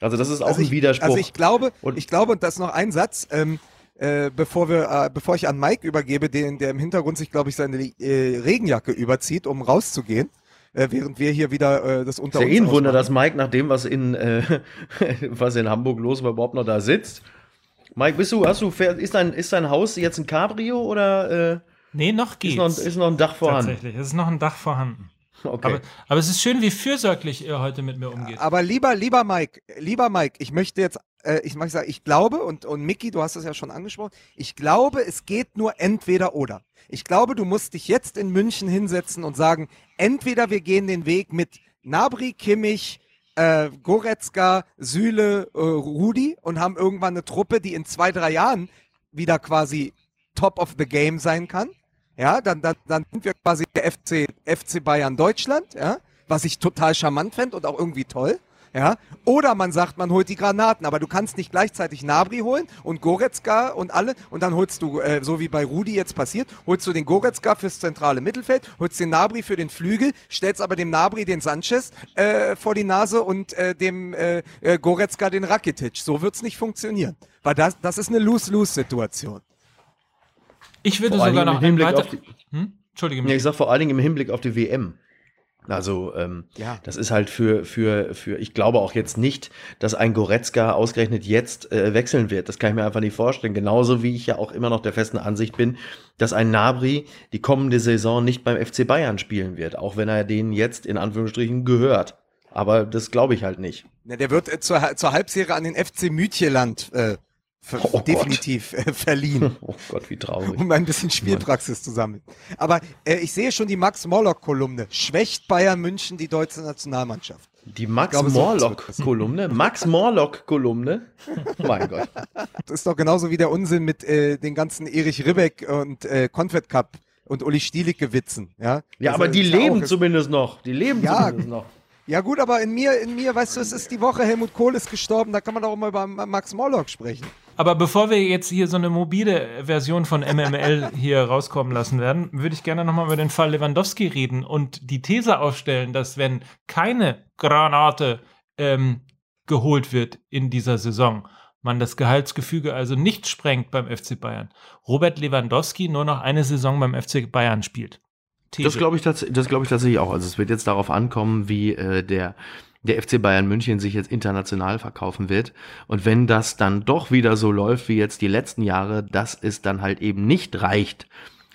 Also das ist auch also ich, ein Widerspruch. Also ich glaube, und ich glaube, und das ist noch ein Satz, ähm, äh, bevor wir, äh, bevor ich an Mike übergebe, den, der im Hintergrund sich, glaube ich, seine äh, Regenjacke überzieht, um rauszugehen. Äh, während wir hier wieder äh, das unter ist ja eh ein Wunder, dass Mike nach dem, was in, äh, was in Hamburg los war, überhaupt noch da sitzt. Mike, bist du, hast du, ist dein, ist dein Haus jetzt ein Cabrio oder? Äh, nee, noch geht's. Ist noch, ist noch ein Dach vorhanden? Tatsächlich, es ist noch ein Dach vorhanden. Okay. Aber, aber, es ist schön, wie fürsorglich ihr heute mit mir umgeht. Aber lieber, lieber Mike, lieber Mike, ich möchte jetzt, äh, ich möchte sagen, ich glaube, und, und Mickey, du hast das ja schon angesprochen, ich glaube, es geht nur entweder oder. Ich glaube, du musst dich jetzt in München hinsetzen und sagen, entweder wir gehen den Weg mit Nabri, Kimmich, äh, Goretzka, Süle, äh, Rudi und haben irgendwann eine Truppe, die in zwei, drei Jahren wieder quasi top of the game sein kann. Ja, dann, dann, dann sind wir quasi der FC, FC Bayern Deutschland, ja, was ich total charmant fände und auch irgendwie toll. Ja? Oder man sagt, man holt die Granaten, aber du kannst nicht gleichzeitig Nabri holen und Goretzka und alle und dann holst du, äh, so wie bei Rudi jetzt passiert, holst du den Goretzka fürs zentrale Mittelfeld, holst den Nabri für den Flügel, stellst aber dem Nabri den Sanchez äh, vor die Nase und äh, dem äh, äh, Goretzka den Rakitic. So wird's nicht funktionieren. Weil das, das ist eine Lose-Lose-Situation. Ich würde Vor sogar noch im einen Hinblick weiter... auf die- Hm? Entschuldige Ja, mich. ich sag vor allen Dingen im Hinblick auf die WM. Also, ähm, Ja. das ist halt für, für, für, ich glaube auch jetzt nicht, dass ein Goretzka ausgerechnet jetzt äh, wechseln wird. Das kann ich mir einfach nicht vorstellen. Genauso wie ich ja auch immer noch der festen Ansicht bin, dass ein Nabri die kommende Saison nicht beim FC Bayern spielen wird, auch wenn er denen jetzt in Anführungsstrichen gehört. Aber das glaube ich halt nicht. Na, der wird äh, zur, zur Halbserie an den FC Mütjeland äh, ver Oh Gott. definitiv äh, verliehen. Oh Gott, wie traurig. um ein bisschen Spielpraxis zu sammeln. Aber äh, ich sehe schon die Max Morlock-Kolumne. Schwächt Bayern München die deutsche Nationalmannschaft. Die Max Morlock-Kolumne? Max Morlock-Kolumne? mein Gott. Das ist doch genauso wie der Unsinn mit äh, den ganzen Erich Ribbeck und äh, Confed Cup und Uli Stielicke Witzen. Ja, Ja, aber die leben zumindest noch. Die leben Ja. zumindest noch. Ja gut, aber in mir, in mir, weißt du, es ist die Woche, Helmut Kohl ist gestorben, da kann man doch auch mal über Max Morlock sprechen. Aber bevor wir jetzt hier so eine mobile Version von MML hier rauskommen lassen werden, würde ich gerne nochmal über den Fall Lewandowski reden und die These aufstellen, dass wenn keine Granate ähm, geholt wird in dieser Saison, man das Gehaltsgefüge also nicht sprengt beim FC Bayern, Robert Lewandowski nur noch eine Saison beim FC Bayern spielt. These. Das glaube ich, glaub ich tatsächlich auch. Also es wird jetzt darauf ankommen, wie äh, der, der FC Bayern München sich jetzt international verkaufen wird. Und wenn das dann doch wieder so läuft wie jetzt die letzten Jahre, dass es dann halt eben nicht reicht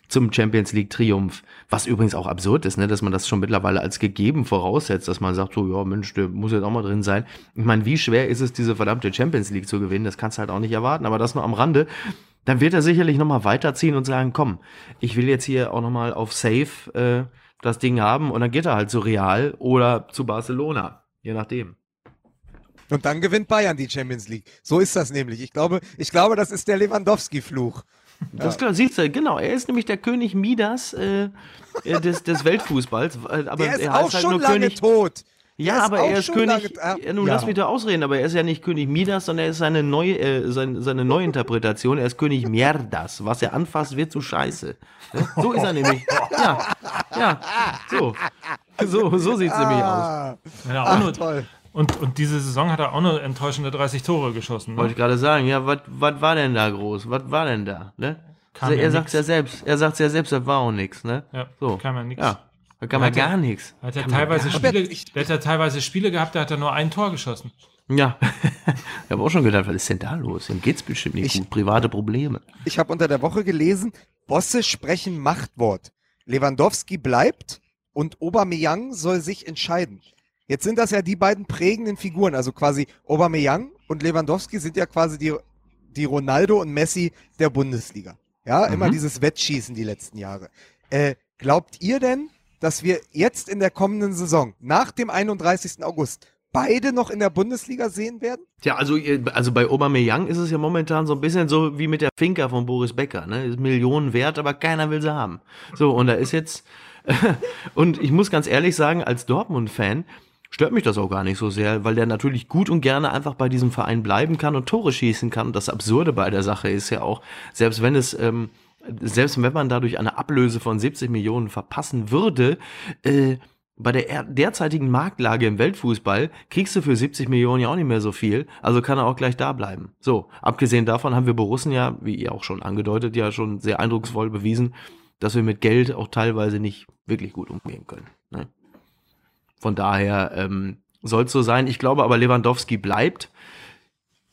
zum Champions League Triumph, was übrigens auch absurd ist, ne, dass man das schon mittlerweile als gegeben voraussetzt, dass man sagt, so, ja, Mensch, der muss jetzt auch mal drin sein. Ich meine, wie schwer ist es, diese verdammte Champions League zu gewinnen? Das kannst du halt auch nicht erwarten, aber das nur am Rande. Dann wird er sicherlich nochmal weiterziehen und sagen, komm, ich will jetzt hier auch nochmal auf Safe äh, das Ding haben und dann geht er halt zu Real oder zu Barcelona, je nachdem. Und dann gewinnt Bayern die Champions League. So ist das nämlich. Ich glaube, ich glaube, das ist der Lewandowski-Fluch. Das ist klar, siehst du, genau. Er ist nämlich der König Midas äh, äh, des, des Weltfußballs. äh, Aber Der ist er auch heißt halt schon nur lange König. tot. Ja, ist aber er ist König. lange- ja, nun ja. lass mich da ausreden, aber er ist ja nicht König Midas, sondern er ist seine neue, äh, seine, seine Neuinterpretation. Er ist König Mierdas. Was er anfasst, wird zu scheiße. So ist er nämlich. Ja, ja, so. So, so sieht's nämlich aus. Ah, Ja, auch ach, nur, toll. und, und diese Saison hat er auch nur enttäuschende 30 Tore geschossen. Wollte Ne? ich gerade sagen, ja, was war denn da groß? Was war denn da? Ne? Kam Also, ja er sagt ja selbst, er sagt ja selbst, das war auch nichts, ne? Ja, So. kam ja nix. Ja, da kann man Hat er- gar nichts. Hat er Kann man teilweise gar- Spiele, der hat ja teilweise Spiele gehabt, da hat er nur ein Tor geschossen. Ja. ich habe auch schon gedacht, was ist denn da los? Ihm geht's bestimmt nicht Ich- gut. Private Probleme. Ich habe unter der Woche gelesen, Bosse sprechen Machtwort. Lewandowski bleibt und Aubameyang soll sich entscheiden. Jetzt sind das ja die beiden prägenden Figuren, also quasi Aubameyang und Lewandowski sind ja quasi die, die Ronaldo und Messi der Bundesliga. Ja, immer dieses Wettschießen die letzten Jahre. Äh, glaubt ihr denn, dass wir jetzt in der kommenden Saison, nach dem 31. August, beide noch in der Bundesliga sehen werden? Tja, also, also bei Aubameyang ist es ja momentan so ein bisschen so wie mit der Finca von Boris Becker, ne? Ist Millionen wert, aber keiner will sie haben. So, und da ist jetzt, und ich muss ganz ehrlich sagen, als Dortmund-Fan stört mich das auch gar nicht so sehr, weil der natürlich gut und gerne einfach bei diesem Verein bleiben kann und Tore schießen kann. Und das Absurde bei der Sache ist ja auch, selbst wenn es, ähm, selbst wenn man dadurch eine Ablöse von 70 Millionen verpassen würde, äh, bei der er- derzeitigen Marktlage im Weltfußball kriegst du für 70 Millionen ja auch nicht mehr so viel, also kann er auch gleich da bleiben. So, abgesehen davon haben wir Borussen ja, wie ihr auch schon angedeutet, ja schon sehr eindrucksvoll bewiesen, dass wir mit Geld auch teilweise nicht wirklich gut umgehen können. Ne? Von daher ähm, soll es so sein. Ich glaube aber, Lewandowski bleibt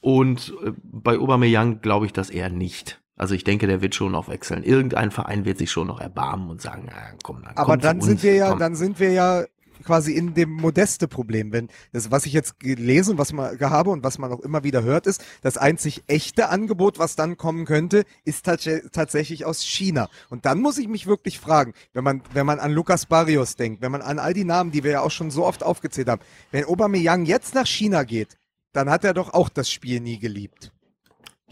und äh, bei Aubameyang glaube ich das eher nicht. Also ich denke, der wird schon noch wechseln. Irgendein Verein wird sich schon noch erbarmen und sagen, na, komm, dann Aber dann sind uns, wir ja, komm. dann sind wir ja quasi in dem modeste Problem. Wenn das, was ich jetzt gelesen, was man habe und was man auch immer wieder hört, ist, das einzig echte Angebot, was dann kommen könnte, ist tats tatsächlich aus China. Und dann muss ich mich wirklich fragen, wenn man, wenn man an Lucas Barrios denkt, wenn man an all die Namen, die wir ja auch schon so oft aufgezählt haben, wenn Aubameyang jetzt nach China geht, dann hat er doch auch das Spiel nie geliebt.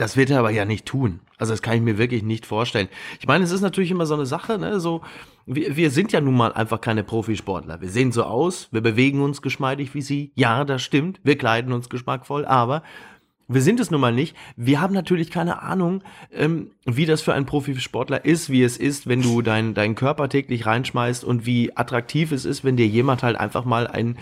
Das wird er aber ja nicht tun. Also das kann ich mir wirklich nicht vorstellen. Ich meine, es ist natürlich immer so eine Sache, ne? So, wir, wir sind ja nun mal einfach keine Profisportler. Wir sehen so aus, wir bewegen uns geschmeidig wie sie. Ja, das stimmt. Wir kleiden uns geschmackvoll, aber wir sind es nun mal nicht. Wir haben natürlich keine Ahnung, ähm, wie das für einen Profisportler ist, wie es ist, wenn du deinen deinen Körper täglich reinschmeißt und wie attraktiv es ist, wenn dir jemand halt einfach mal ein,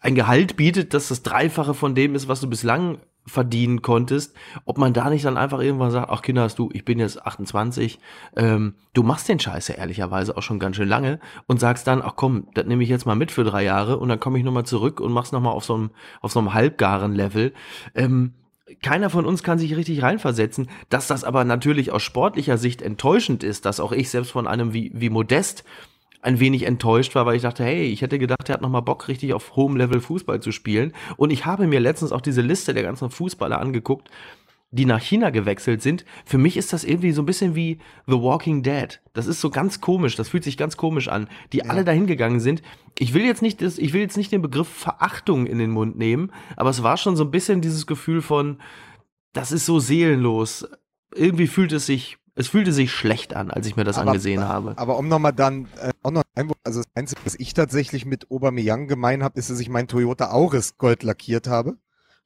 ein Gehalt bietet, das das Dreifache von dem ist, was du bislang verdienen konntest, ob man da nicht dann einfach irgendwann sagt, ach Kinder, hast du, ich bin jetzt 28, ähm, du machst den Scheiß ja ehrlicherweise auch schon ganz schön lange und sagst dann, ach komm, das nehme ich jetzt mal mit für drei Jahre und dann komme ich nochmal zurück und mach's nochmal auf so einem, auf so einem halbgaren Level. Ähm, keiner von uns kann sich richtig reinversetzen, dass das aber natürlich aus sportlicher Sicht enttäuschend ist, dass auch ich selbst von einem wie, wie Modest ein wenig enttäuscht war, weil ich dachte, hey, ich hätte gedacht, er hat nochmal Bock, richtig auf hohem Level Fußball zu spielen. Und ich habe mir letztens auch diese Liste der ganzen Fußballer angeguckt, die nach China gewechselt sind. Für mich ist das irgendwie so ein bisschen wie The Walking Dead. Das ist so ganz komisch, das fühlt sich ganz komisch an, die ja. alle dahin gegangen sind. Ich will jetzt nicht das, ich will jetzt nicht den Begriff Verachtung in den Mund nehmen, aber es war schon so ein bisschen dieses Gefühl von, das ist so seelenlos. Irgendwie fühlt es sich es fühlte sich schlecht an, als ich mir das aber, angesehen habe. Aber um nochmal dann äh, auch noch ein, also das Einzige, was ich tatsächlich mit Aubameyang gemein habe, ist, dass ich meinen Toyota Auris gold lackiert habe.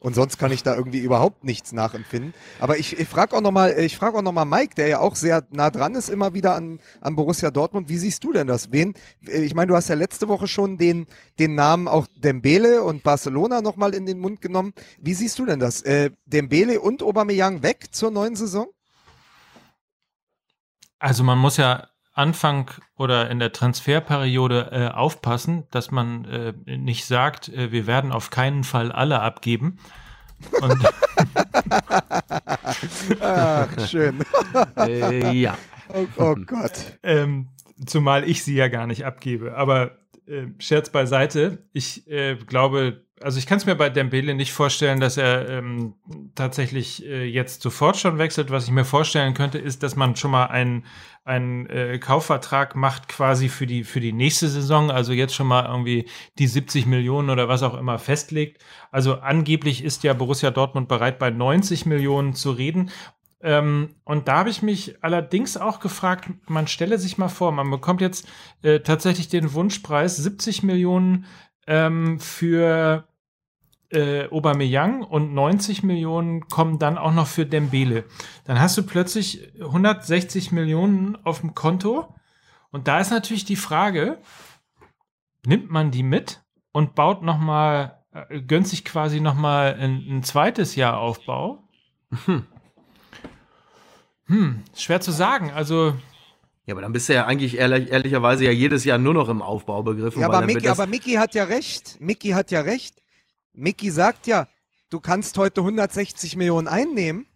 Und sonst kann ich da irgendwie überhaupt nichts nachempfinden. Aber ich, ich frage auch nochmal, ich frage auch noch mal Mike, der ja auch sehr nah dran ist, immer wieder an, an Borussia Dortmund. Wie siehst du denn das? Wen, ich meine, du hast ja letzte Woche schon den, den Namen auch Dembele und Barcelona nochmal in den Mund genommen. Wie siehst du denn das? Äh, Dembele und Aubameyang weg zur neuen Saison? Also man muss ja Anfang oder in der Transferperiode äh, aufpassen, dass man äh, nicht sagt, äh, wir werden auf keinen Fall alle abgeben. Ach, schön. Äh, ja. Oh, oh Gott. Ähm, zumal ich sie ja gar nicht abgebe. Aber äh, Scherz beiseite, ich äh, glaube, also ich kann es mir bei Dembele nicht vorstellen, dass er ähm, tatsächlich äh, jetzt sofort schon wechselt. Was ich mir vorstellen könnte, ist, dass man schon mal einen, einen äh, Kaufvertrag macht quasi für die, für die nächste Saison, also jetzt schon mal irgendwie die 70 Millionen oder was auch immer festlegt. Also angeblich ist ja Borussia Dortmund bereit, bei 90 Millionen zu reden. Ähm, und da habe ich mich allerdings auch gefragt, man stelle sich mal vor, man bekommt jetzt äh, tatsächlich den Wunschpreis 70 Millionen ähm, für äh, Aubameyang und 90 Millionen kommen dann auch noch für Dembele. Dann hast du plötzlich 160 Millionen auf dem Konto und da ist natürlich die Frage, nimmt man die mit und baut noch mal, äh, gönnt sich quasi noch mal ein, ein zweites Jahr Aufbau? Hm. Hm, schwer zu sagen. Also ja, aber dann bist du ja eigentlich ehrlich, ehrlicherweise ja jedes Jahr nur noch im Aufbau begriffen. Ja, aber, Mickey, aber Mickey hat ja recht. Mickey hat ja recht. Mickey sagt ja, du kannst heute 160 Millionen einnehmen,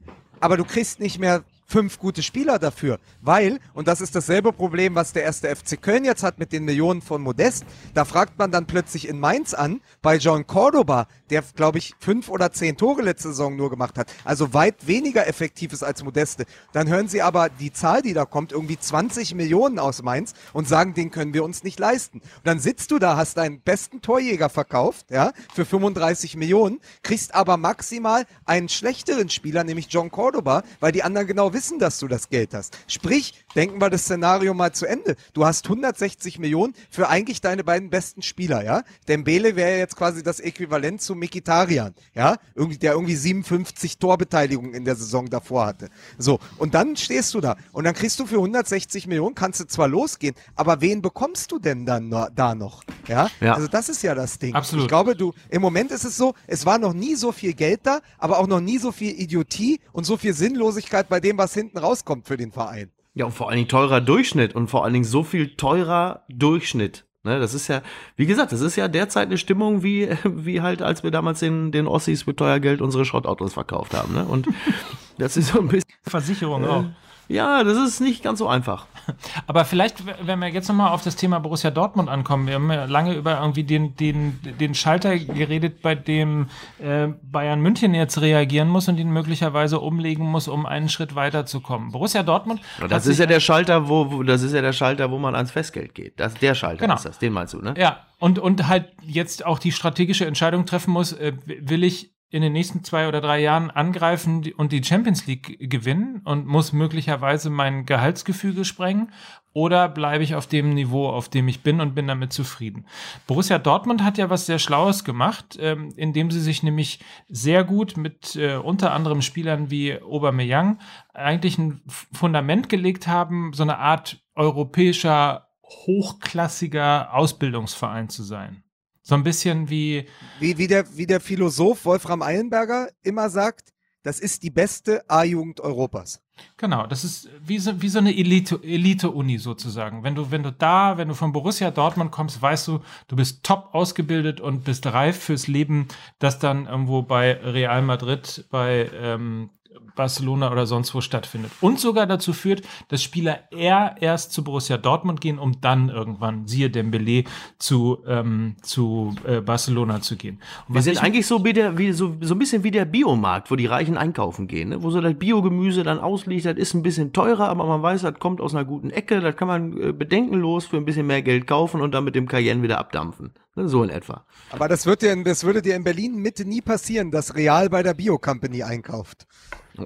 aber du kriegst nicht mehr fünf gute Spieler dafür. Weil, und das ist dasselbe Problem, was der erste FC Köln jetzt hat mit den Millionen von Modest, da fragt man dann plötzlich in Mainz an, bei John Cordoba, der, glaube ich, fünf oder zehn Tore letzte Saison nur gemacht hat, also weit weniger effektiv ist als Modeste. Dann hören sie aber die Zahl, die da kommt, irgendwie 20 Millionen aus Mainz und sagen, den können wir uns nicht leisten. Und dann sitzt du da, hast deinen besten Torjäger verkauft, ja, für 35 Millionen, kriegst aber maximal einen schlechteren Spieler, nämlich John Cordoba, weil die anderen genau wissen, wissen, dass du das Geld hast. Sprich, denken wir das Szenario mal zu Ende. Du hast 160 Millionen für eigentlich deine beiden besten Spieler, ja? Dembele wäre jetzt quasi das Äquivalent zu Mikitarian, ja? Irgendwie, der irgendwie 57 Torbeteiligungen in der Saison davor hatte. So. Und dann stehst du da. Und dann kriegst du für 160 Millionen, kannst du zwar losgehen, aber wen bekommst du denn dann da noch? Ja? ja? Also das ist ja das Ding. Absolut. Ich glaube, du, im Moment ist es so, es war noch nie so viel Geld da, aber auch noch nie so viel Idiotie und so viel Sinnlosigkeit bei dem, was was hinten rauskommt für den Verein. Ja, und vor allen Dingen teurer Durchschnitt und vor allen Dingen so viel teurer Durchschnitt. Ne, das ist ja, wie gesagt, das ist ja derzeit eine Stimmung wie, wie halt, als wir damals den, den Ossis mit teuer Geld unsere Schrottautos verkauft haben. Ne? Und das ist so ein bisschen. Versicherung äh, auch. Ja, das ist nicht ganz so einfach. Aber vielleicht, wenn wir jetzt nochmal auf das Thema Borussia Dortmund ankommen, wir haben ja lange über irgendwie den, den, den Schalter geredet, bei dem äh, Bayern München jetzt reagieren muss und ihn möglicherweise umlegen muss, um einen Schritt weiterzukommen. Borussia Dortmund. Das ist ja der Schalter, wo, wo, das ist ja der Schalter, wo man ans Festgeld geht. Das, der Schalter genau. ist das, den meinst du, ne? Ja, und, und halt jetzt auch die strategische Entscheidung treffen muss, äh, will ich in den nächsten zwei oder drei Jahren angreifen und die Champions League gewinnen und muss möglicherweise mein Gehaltsgefüge sprengen? Oder bleibe ich auf dem Niveau, auf dem ich bin und bin damit zufrieden? Borussia Dortmund hat ja was sehr Schlaues gemacht, ähm, indem sie sich nämlich sehr gut mit äh, unter anderem Spielern wie Aubameyang eigentlich ein Fundament gelegt haben, so eine Art europäischer, hochklassiger Ausbildungsverein zu sein. So ein bisschen wie. Wie, wie, der, wie der Philosoph Wolfram Eilenberger immer sagt, das ist die beste A-Jugend Europas. Genau, das ist wie so, wie so eine Elite-Uni Elite sozusagen. Wenn du, wenn du da, wenn du von Borussia Dortmund kommst, weißt du, du bist top ausgebildet und bist reif fürs Leben, das dann irgendwo bei Real Madrid, bei ähm, Barcelona oder sonst wo stattfindet. Und sogar dazu führt, dass Spieler eher erst zu Borussia Dortmund gehen, um dann irgendwann, siehe Dembele, zu, ähm, zu äh, Barcelona zu gehen. Und Wir sind eigentlich so, wie der, wie, so, so ein bisschen wie der Biomarkt, wo die Reichen einkaufen gehen, ne? wo so das Biogemüse dann ausliegt, das ist ein bisschen teurer, aber man weiß, das kommt aus einer guten Ecke, das kann man äh, bedenkenlos für ein bisschen mehr Geld kaufen und dann mit dem Cayenne wieder abdampfen. Ne? So in etwa. Aber das, wird dir, das würde dir in Berlin Mitte nie passieren, dass Real bei der Bio Company einkauft.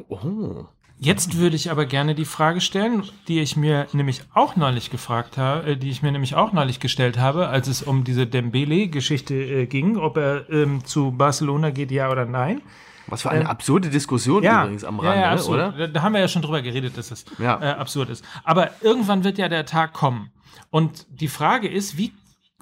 Oh. Jetzt würde ich aber gerne die Frage stellen, die ich mir nämlich auch neulich gefragt habe, äh, die ich mir nämlich auch neulich gestellt habe, als es um diese Dembele-Geschichte äh, ging, ob er ähm, zu Barcelona geht, ja oder nein. Was für eine ähm, absurde Diskussion ja, übrigens am Rande, ja, ja, oder? Da haben wir ja schon drüber geredet, dass es ja. äh, absurd ist. Aber irgendwann wird ja der Tag kommen. Und die Frage ist, wie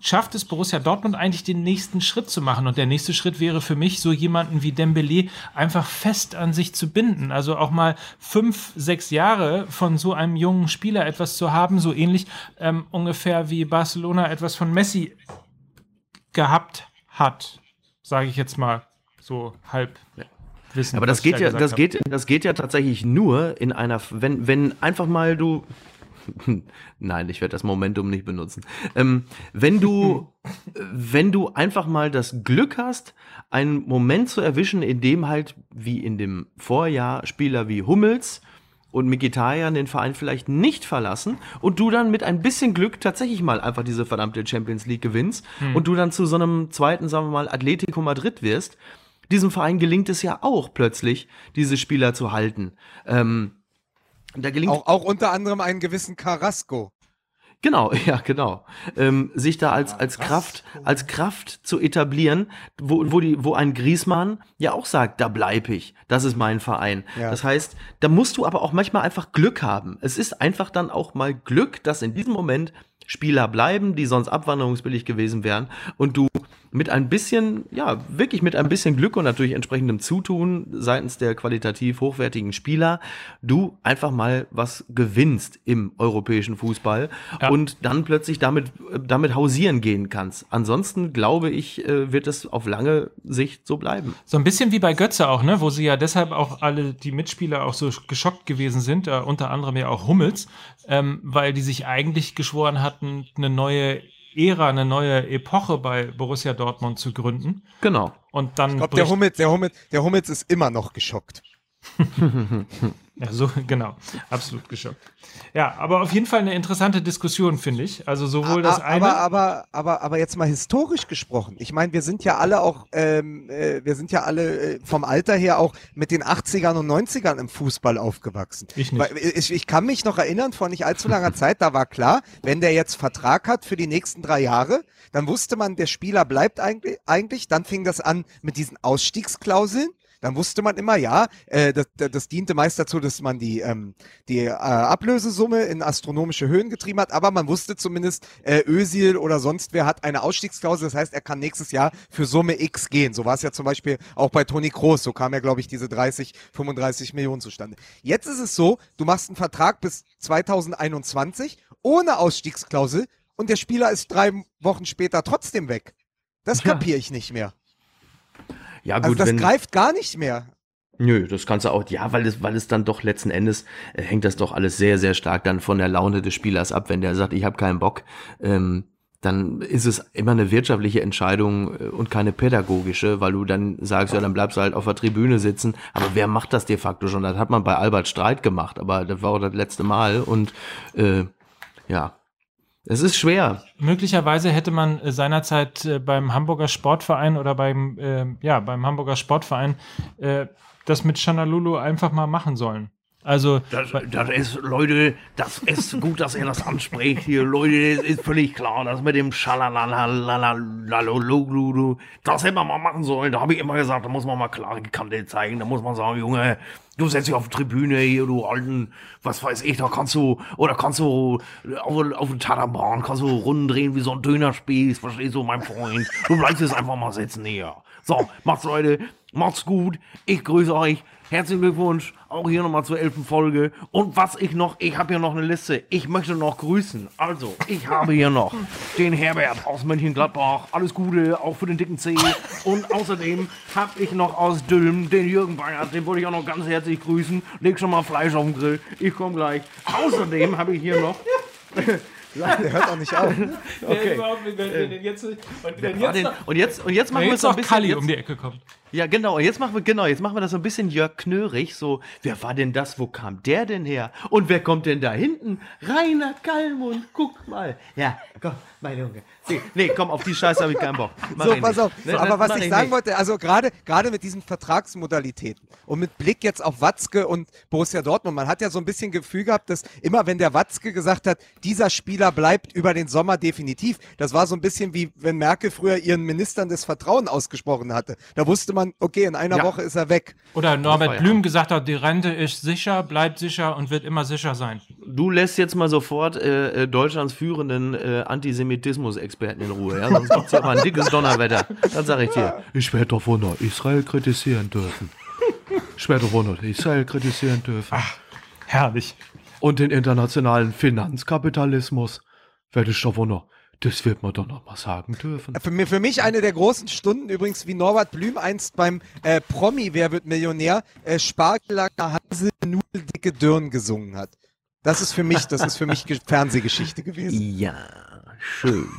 schafft es Borussia Dortmund eigentlich den nächsten Schritt zu machen. Und der nächste Schritt wäre für mich, so jemanden wie Dembele einfach fest an sich zu binden. Also auch mal fünf, sechs Jahre von so einem jungen Spieler etwas zu haben, so ähnlich ähm, ungefähr wie Barcelona etwas von Messi gehabt hat, sage ich jetzt mal so halb. Wissen, aber das geht ja, das geht, das geht ja tatsächlich nur in einer, wenn, wenn einfach mal du, Nein, ich werde das Momentum nicht benutzen. Ähm, wenn du, wenn du einfach mal das Glück hast, einen Moment zu erwischen, in dem halt, wie in dem Vorjahr, Spieler wie Hummels und Mikitarian den Verein vielleicht nicht verlassen und du dann mit ein bisschen Glück tatsächlich mal einfach diese verdammte Champions League gewinnst hm. und du dann zu so einem zweiten, sagen wir mal, Atletico Madrid wirst, diesem Verein gelingt es ja auch plötzlich, diese Spieler zu halten. Ähm, da gelingt auch, auch unter anderem einen gewissen Carrasco. Genau, ja, genau. Ähm, sich da als, als Kraft, als Kraft zu etablieren, wo, wo, die, wo ein Griesmann ja auch sagt, da bleib ich, das ist mein Verein. Ja. Das heißt, da musst du aber auch manchmal einfach Glück haben. Es ist einfach dann auch mal Glück, dass in diesem Moment Spieler bleiben, die sonst abwanderungsbillig gewesen wären und du mit ein bisschen, ja, wirklich mit ein bisschen Glück und natürlich entsprechendem Zutun seitens der qualitativ hochwertigen Spieler, du einfach mal was gewinnst im europäischen Fußball ja. und dann plötzlich damit, damit hausieren gehen kannst. Ansonsten glaube ich, äh, wird es auf lange Sicht so bleiben. So ein bisschen wie bei Götze auch, ne, wo sie ja deshalb auch alle die Mitspieler auch so geschockt gewesen sind, äh, unter anderem ja auch Hummels, ähm, weil die sich eigentlich geschworen hatten, eine neue Ära, eine neue Epoche bei Borussia Dortmund zu gründen. Genau. Und dann. Ich glaube, der Hummels, der, Hummels, der Hummels ist immer noch geschockt. Ja, so, genau. Absolut geschockt. Ja, aber auf jeden Fall eine interessante Diskussion, finde ich. Also sowohl das eine. Aber, aber, aber, aber jetzt mal historisch gesprochen. Ich meine, wir sind ja alle auch, ähm, äh, wir sind ja alle äh, vom Alter her auch mit den 80ern und 90ern im Fußball aufgewachsen. Ich nicht. Weil, ich, ich kann mich noch erinnern, vor nicht allzu langer Zeit, da war klar, wenn der jetzt Vertrag hat für die nächsten drei Jahre, dann wusste man, der Spieler bleibt eigentlich, eigentlich. Dann fing das an mit diesen Ausstiegsklauseln dann wusste man immer, ja, äh, das, das diente meist dazu, dass man die, ähm, die äh, Ablösesumme in astronomische Höhen getrieben hat, aber man wusste zumindest, äh, Özil oder sonst wer hat eine Ausstiegsklausel, das heißt, er kann nächstes Jahr für Summe X gehen. So war es ja zum Beispiel auch bei Toni Kroos, so kam ja, glaube ich, diese 30, 35 Millionen zustande. Jetzt ist es so, du machst einen Vertrag bis 2021 ohne Ausstiegsklausel und der Spieler ist drei Wochen später trotzdem weg. Das ja. kapiere ich nicht mehr. Ja, also gut. Also das wenn, greift gar nicht mehr. Nö, das kannst du auch, ja, weil es, weil es dann doch letzten Endes äh, hängt das doch alles sehr, sehr stark dann von der Laune des Spielers ab. Wenn der sagt, ich habe keinen Bock, ähm, dann ist es immer eine wirtschaftliche Entscheidung äh, und keine pädagogische, weil du dann sagst, ja, dann bleibst du halt auf der Tribüne sitzen. Aber wer macht das de facto schon? Das hat man bei Albert Streit gemacht, aber das war auch das letzte Mal und äh, ja, Es ist schwer. Möglicherweise hätte man äh, seinerzeit äh, beim Hamburger Sportverein oder beim, äh, ja, beim Hamburger Sportverein äh, das mit Chanalulu einfach mal machen sollen. Also, das, das, ist, Leute, das ist gut, dass ihr das anspricht hier. Leute, das ist völlig klar, dass mit dem Schalalalalalalulu, das hätte man mal machen sollen. Da habe ich immer gesagt, da muss man mal klare Kante zeigen. Da muss man sagen, Junge, du setzt dich auf die Tribüne hier, du alten, was weiß ich, da kannst du, oder kannst du auf, den Tataban, kannst du Runden drehen wie so ein Dönerspieß, verstehst du, mein Freund? Du bleibst jetzt einfach mal sitzen hier. So, macht's Leute, macht's gut. Ich grüße euch. Herzlichen Glückwunsch, auch hier nochmal zur elften Folge. Und was ich noch, ich habe hier noch eine Liste. Ich möchte noch grüßen. Also, ich habe hier noch den Herbert aus Mönchengladbach. Alles Gute, auch für den dicken C. Und außerdem habe ich noch aus Dülmen den Jürgen Bayert. Den wollte ich auch noch ganz herzlich grüßen. Leg schon mal Fleisch auf den Grill. Ich komme gleich. Außerdem habe ich hier noch. Der hört auch nicht auf. Okay. wenn jetzt, und wenn den- Und jetzt, und jetzt machen wir jetzt so ein bisschen. Kali jetzt, um die Ecke kommt. Ja, genau. Und jetzt machen wir, genau, jetzt machen wir das so ein bisschen Jörg Knörig. So, wer war denn das? Wo kam der denn her? Und wer kommt denn da hinten? Rainer Kallmund, guck mal. Ja, komm, mein Junge. Nee, nee komm, auf die Scheiße habe ich keinen Bock. Mach So, pass auf. Nee, das aber was ich ich sagen nicht. wollte, also gerade gerade mit diesen Vertragsmodalitäten und mit Blick jetzt auf Watzke und Borussia Dortmund, man hat ja so ein bisschen Gefühl gehabt, dass immer wenn der Watzke gesagt hat, dieser Spieler bleibt über den Sommer definitiv, das war so ein bisschen wie wenn Merkel früher ihren Ministern des Vertrauen ausgesprochen hatte. Da wusste man, okay, in einer Ja. Woche ist er weg. Oder Norbert ja. Blüm gesagt hat, die Rente ist sicher, bleibt sicher und wird immer sicher sein. Du lässt jetzt mal sofort äh, äh, Deutschlands führenden äh, Antisemitismus-Experten in Ruhe. Ja? Sonst gibt's hier aber ein dickes Donnerwetter. Das sage ich dir. Ich werde doch wohl noch Israel kritisieren dürfen. Ich werde doch wohl noch Israel kritisieren dürfen. Herrlich. Und den internationalen Finanzkapitalismus werde ich doch wohl noch. Das wird man doch noch mal sagen dürfen. Für, mi- für mich eine der großen Stunden übrigens, wie Norbert Blüm einst beim äh, Promi Wer wird Millionär äh, Spargelacker Hansel Nudeldicke Dürren gesungen hat. Das ist für mich, das ist für mich Ge- Fernsehgeschichte gewesen. Ja, schön.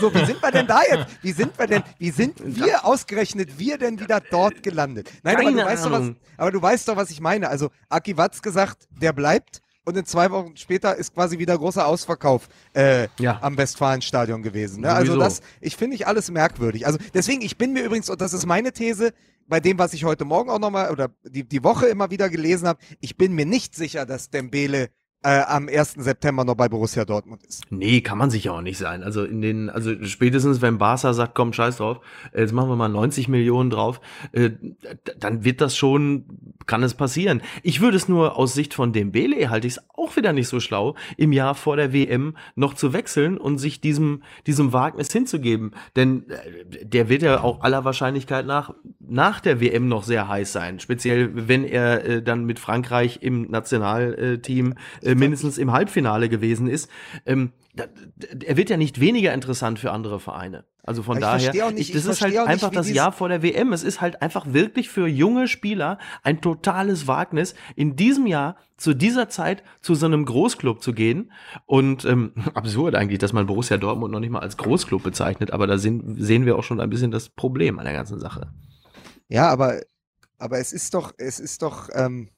So, wie sind wir denn da jetzt? Wie sind wir denn, wie sind wir ausgerechnet, wir denn wieder dort gelandet? Nein, aber du, weißt doch, was, aber du weißt doch, was ich meine. Also, Aki Watz gesagt, der bleibt und in zwei Wochen später ist quasi wieder großer Ausverkauf äh, Ja. am Westfalenstadion gewesen. Ne? Also das, ich finde ich alles merkwürdig. Also deswegen, ich bin mir übrigens, und das ist meine These, bei dem, was ich heute Morgen auch nochmal oder die, die Woche immer wieder gelesen habe, ich bin mir nicht sicher, dass Dembele äh, am 1. September noch bei Borussia Dortmund ist. Nee, kann man sicher auch nicht sein. Also in den, also spätestens wenn Barca sagt, komm, scheiß drauf, äh, jetzt machen wir mal 90 Millionen drauf, äh, dann wird das schon, kann es passieren. Ich würde es nur aus Sicht von Dembele halte ich es auch wieder nicht so schlau, im Jahr vor der WM noch zu wechseln und sich diesem, diesem Wagnis hinzugeben. Denn äh, der wird ja auch aller Wahrscheinlichkeit nach, nach der WM noch sehr heiß sein. Speziell, wenn er äh, dann mit Frankreich im Nationalteam äh, mindestens im Halbfinale gewesen ist. Ähm, da, er wird ja nicht weniger interessant für andere Vereine. Also von Ich daher, nicht- ich, das ich ist halt nicht, einfach wie das Jahr vor der WM. Es ist halt einfach wirklich für junge Spieler ein totales Wagnis, in diesem Jahr zu dieser Zeit zu so einem Großclub zu gehen. Und ähm, absurd eigentlich, dass man Borussia Dortmund noch nicht mal als Großclub bezeichnet, aber da sehen, sehen wir auch schon ein bisschen das Problem an der ganzen Sache. Ja, aber, aber es ist doch, es ist doch, ähm,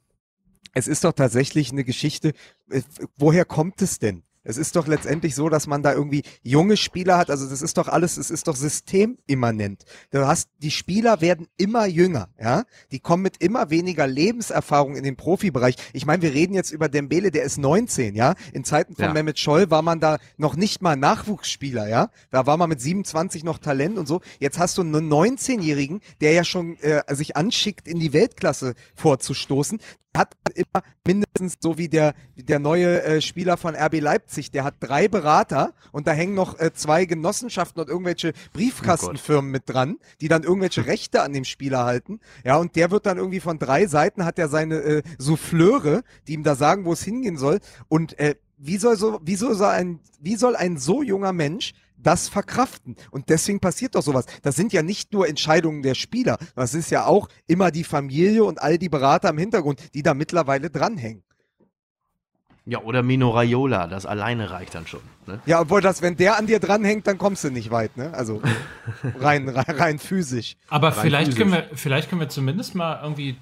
es ist doch tatsächlich eine Geschichte. äh, Woher kommt es denn? Es ist doch letztendlich so, dass man da irgendwie junge Spieler hat. Also das ist doch alles, es ist doch systemimmanent. Du hast, die Spieler werden immer jünger, ja. Die kommen mit immer weniger Lebenserfahrung in den Profibereich. Ich meine, wir reden jetzt über Dembele, der ist 19, ja. In Zeiten von Ja. Mehmet Scholl war man da noch nicht mal Nachwuchsspieler, ja. Da war man mit 27 noch Talent und so. Jetzt hast du einen 19-Jährigen, der ja schon äh, sich anschickt, in die Weltklasse vorzustoßen. Hat immer mindestens so wie der, der neue äh, Spieler von RB Leipzig, der hat drei Berater und da hängen noch äh, zwei Genossenschaften und irgendwelche Briefkastenfirmen mit dran, die dann irgendwelche Rechte an dem Spieler halten. Ja, und der wird dann irgendwie von drei Seiten hat er seine äh, Souffleure, die ihm da sagen, wo es hingehen soll. Und äh, wie soll so, wie soll so ein, wie soll ein so junger Mensch das verkraften. Und deswegen passiert doch sowas. Das sind ja nicht nur Entscheidungen der Spieler, das ist ja auch immer die Familie und all die Berater im Hintergrund, die da mittlerweile dranhängen. Ja, oder Mino Raiola, das alleine reicht dann schon. Ne? Ja, obwohl das, wenn der an dir dranhängt, dann kommst du nicht weit, ne? Also rein, rein, rein physisch. Aber Rein vielleicht physisch. können, wir, vielleicht können wir zumindest mal irgendwie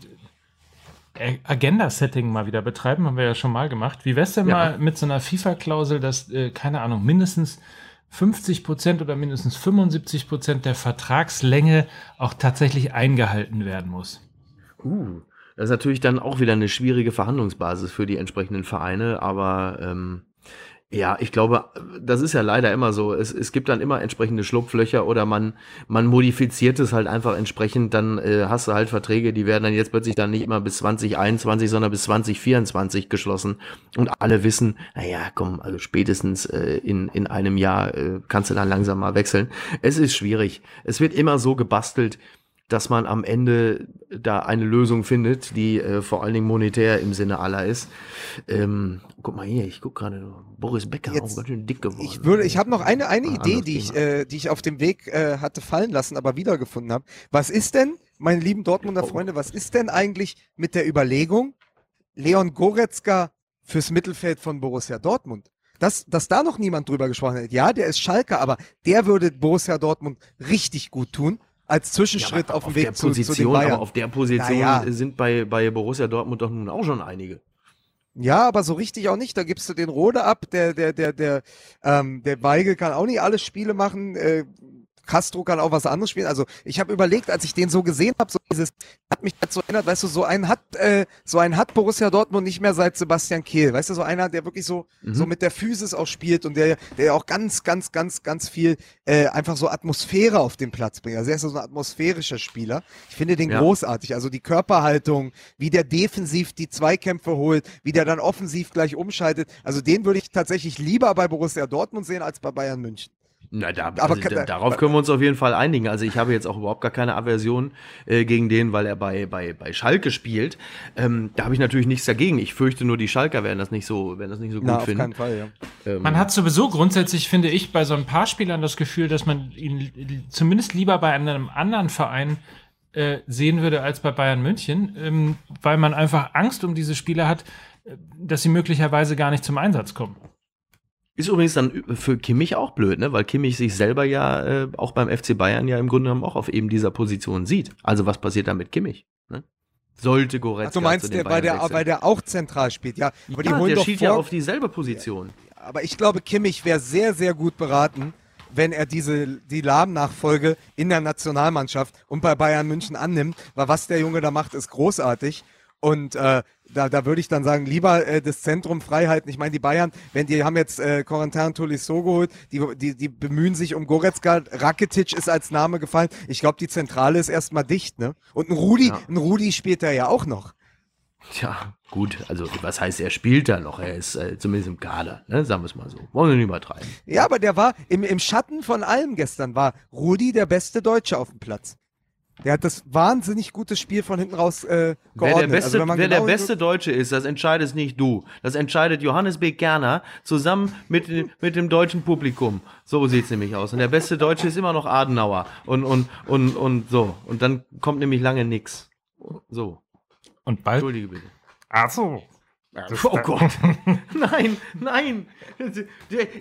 Agenda-Setting mal wieder betreiben, haben wir ja schon mal gemacht. Wie wär's denn Ja. mal mit so einer FIFA-Klausel, dass, äh, keine Ahnung, mindestens 50 Prozent oder mindestens 75 Prozent der Vertragslänge auch tatsächlich eingehalten werden muss? Uh, das ist natürlich dann auch wieder eine schwierige Verhandlungsbasis für die entsprechenden Vereine, aber ähm, ja, ich glaube, das ist ja leider immer so. Es, es gibt dann immer entsprechende Schlupflöcher oder man, man modifiziert es halt einfach entsprechend. Dann äh, hast du halt Verträge, die werden dann jetzt plötzlich dann nicht immer bis 2021, sondern bis 2024 geschlossen. Und alle wissen, naja, komm, also spätestens äh, in, in einem Jahr äh, kannst du dann langsam mal wechseln. Es ist schwierig. Es wird immer so gebastelt, dass man am Ende da eine Lösung findet, die äh, vor allen Dingen monetär im Sinne aller ist. Ähm, guck mal hier, ich guck gerade, Boris Becker, Jetzt- auch ganz schön dick geworden. Ich würde, ich habe noch eine, eine Idee, die ich, äh, die ich auf dem Weg äh, hatte fallen lassen, aber wiedergefunden habe. Was ist denn, meine lieben Dortmunder Oh. Freunde, was ist denn eigentlich mit der Überlegung, Leon Goretzka fürs Mittelfeld von Borussia Dortmund? Dass, dass da noch niemand drüber gesprochen hat. Ja, der ist Schalke, aber der würde Borussia Dortmund richtig gut tun, als Zwischenschritt aber auf dem der Weg zu, zu den Position, Bayern. aber auf der Position Naja. sind bei, bei Borussia Dortmund doch nun auch schon einige. Ja, aber so richtig auch nicht. Da gibst du den Rode ab. Der, der, der, der, ähm, der Weigel kann auch nicht alle Spiele machen. Äh, Castro kann auch was anderes spielen. Also ich habe überlegt, als ich den so gesehen habe, so dieses hat mich dazu erinnert, weißt du, so einen hat äh, so einen hat Borussia Dortmund nicht mehr seit Sebastian Kehl. Weißt du, so einer, der wirklich so Mhm. so mit der Physis auch spielt und der der auch ganz ganz ganz ganz viel äh, einfach so Atmosphäre auf den Platz bringt. Also er ist so ein atmosphärischer Spieler. Ich finde den Ja. großartig. Also die Körperhaltung, wie der defensiv die Zweikämpfe holt, wie der dann offensiv gleich umschaltet. Also den würde ich tatsächlich lieber bei Borussia Dortmund sehen als bei Bayern München. Na, da, Aber also, kann- da, darauf können wir uns auf jeden Fall einigen. Also ich habe jetzt auch überhaupt gar keine Aversion äh, gegen den, weil er bei, bei, bei Schalke spielt. Ähm, da habe ich natürlich nichts dagegen. Ich fürchte nur, die Schalker werden das nicht so, werden das nicht so gut Na, auf finden. keinen Fall, ja. Ähm, Man hat sowieso grundsätzlich, finde ich, bei so ein paar Spielern das Gefühl, dass man ihn zumindest lieber bei einem anderen Verein äh, sehen würde als bei Bayern München, ähm, weil man einfach Angst um diese Spieler hat, äh, dass sie möglicherweise gar nicht zum Einsatz kommen. Ist übrigens dann für Kimmich auch blöd, ne? Weil Kimmich sich selber ja äh, auch beim FC Bayern ja im Grunde genommen auch auf eben dieser Position sieht. Also was passiert da mit Kimmich? Ne? Sollte Goretzka Ach, du meinst, zu den der, weil, Bayern der, wechseln. weil der auch zentral spielt, ja. Aber die ja, holen der doch steht vor, ja auf dieselbe Position. aber ich glaube, Kimmich wäre sehr, sehr gut beraten, wenn er diese, die Lahm-Nachfolge in der Nationalmannschaft und bei Bayern München annimmt, weil was der Junge da macht, ist großartig. Und äh, da, da würde ich dann sagen, lieber äh, das Zentrum Freiheiten. Ich meine, die Bayern, wenn die haben jetzt äh, Corentin Tolisso geholt, die, die, die bemühen sich um Goretzka. Rakitic ist als Name gefallen. Ich glaube, die Zentrale ist erstmal dicht, ne? Und ein Rudi, Ja. ein Rudi spielt er ja auch noch. Tja, gut, also was heißt, er spielt da noch? Er ist äh, zumindest im Kader, ne? Sagen wir es mal so. Wollen wir nicht übertreiben. Ja, aber der war im, im Schatten von allem gestern, war Rudi der beste Deutsche auf dem Platz. Der hat das wahnsinnig gute Spiel von hinten raus äh, geordnet. Wer, der beste, also, wenn man wer genau der beste Deutsche ist, das entscheidest nicht du. Das entscheidet Johannes B. Gerner zusammen mit, dem- mit dem deutschen Publikum. So sieht's nämlich aus. Und der beste Deutsche ist immer noch Adenauer. Und, und, und, und so. Und dann kommt nämlich lange nix. So. Und bald. Entschuldige bitte. Ach so. Oh Gott. Nein, nein.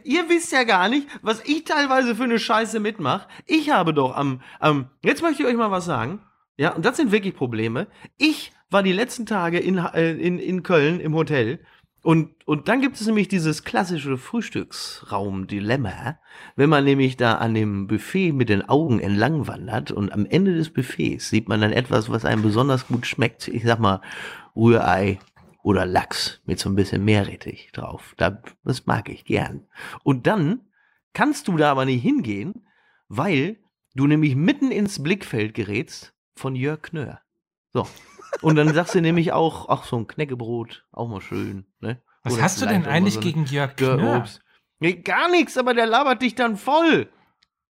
Ihr wisst ja gar nicht, was ich teilweise für eine Scheiße mitmache. Ich habe doch am, am, jetzt möchte ich euch mal was sagen. Ja, und das sind wirklich Probleme. Ich war die letzten Tage in, äh, in, in Köln im Hotel. Und, und dann gibt es nämlich dieses klassische Frühstücksraum-Dilemma, wenn man nämlich da an dem Buffet mit den Augen entlang wandert und am Ende des Buffets sieht man dann etwas, was einem besonders gut schmeckt. Ich sag mal, Rührei oder Lachs mit so ein bisschen Meerrettich drauf. Da, das mag ich gern. Und dann kannst du da aber nicht hingehen, weil du nämlich mitten ins Blickfeld gerätst von Jörg Knör. So. Und dann sagst du nämlich auch, ach, so ein Knäckebrot, auch mal schön. Ne? Was Oder hast du denn eigentlich so gegen Jörg Knör? Nee, gar nichts, aber der labert dich dann voll.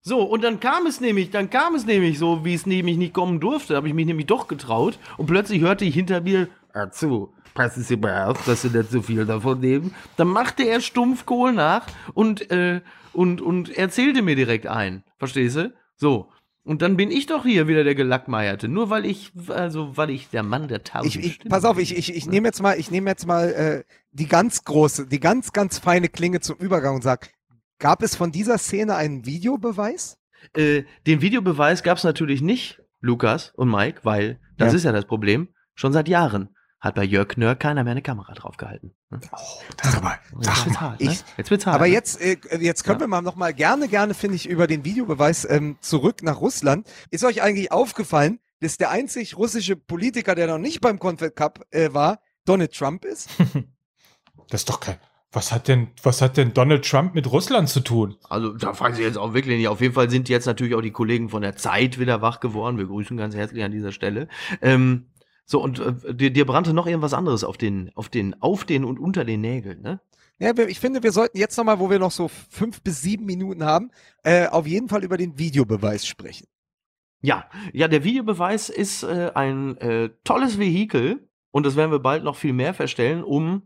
So, und dann kam es nämlich, dann kam es nämlich so, wie es nämlich nicht kommen durfte, habe ich mich nämlich doch getraut und plötzlich hörte ich hinter mir, "Hör zu, passen Sie mal auf, dass Sie nicht so viel davon nehmen. Dann machte er stumpf Kohl nach und, äh, und, und erzählte mir direkt ein. Verstehst du? So. Und dann bin ich doch hier wieder der Gelackmeierte. Nur weil ich, also weil ich der Mann der tausend Ich, ich, pass auf, ich, ich, ich nehme jetzt mal, ich nehme jetzt mal äh, die ganz große, die ganz, ganz feine Klinge zum Übergang und sag, gab es von dieser Szene einen Videobeweis? Äh, den Videobeweis gab es natürlich nicht, Lukas und Mike, weil das Ja. ist ja das Problem. Schon seit Jahren hat bei Jörg Nörr keiner mehr eine Kamera draufgehalten. Ne? Oh, Jetzt wird's mal. hart, ne? Ich, Jetzt wird's hart. aber ne? jetzt, äh, jetzt können Ja. wir mal noch mal gerne, gerne finde ich über den Videobeweis ähm, zurück nach Russland. Ist euch eigentlich aufgefallen, dass der einzig russische Politiker, der noch nicht beim Confed Cup äh, war, Donald Trump ist? Das ist doch kein. Was hat denn, was hat denn Donald Trump mit Russland zu tun? Also da fragen Sie jetzt auch wirklich nicht. Auf jeden Fall sind jetzt natürlich auch die Kollegen von der Zeit wieder wach geworden. Wir grüßen ganz herzlich an dieser Stelle. Ähm, so, und äh, dir, dir brannte noch irgendwas anderes auf den, auf den, auf den und unter den Nägeln, ne? Ja, ich finde, wir sollten jetzt noch mal, wo wir noch so fünf bis sieben Minuten haben, äh, auf jeden Fall über den Videobeweis sprechen. Ja, ja, der Videobeweis ist äh, ein äh, tolles Vehikel und das werden wir bald noch viel mehr feststellen, um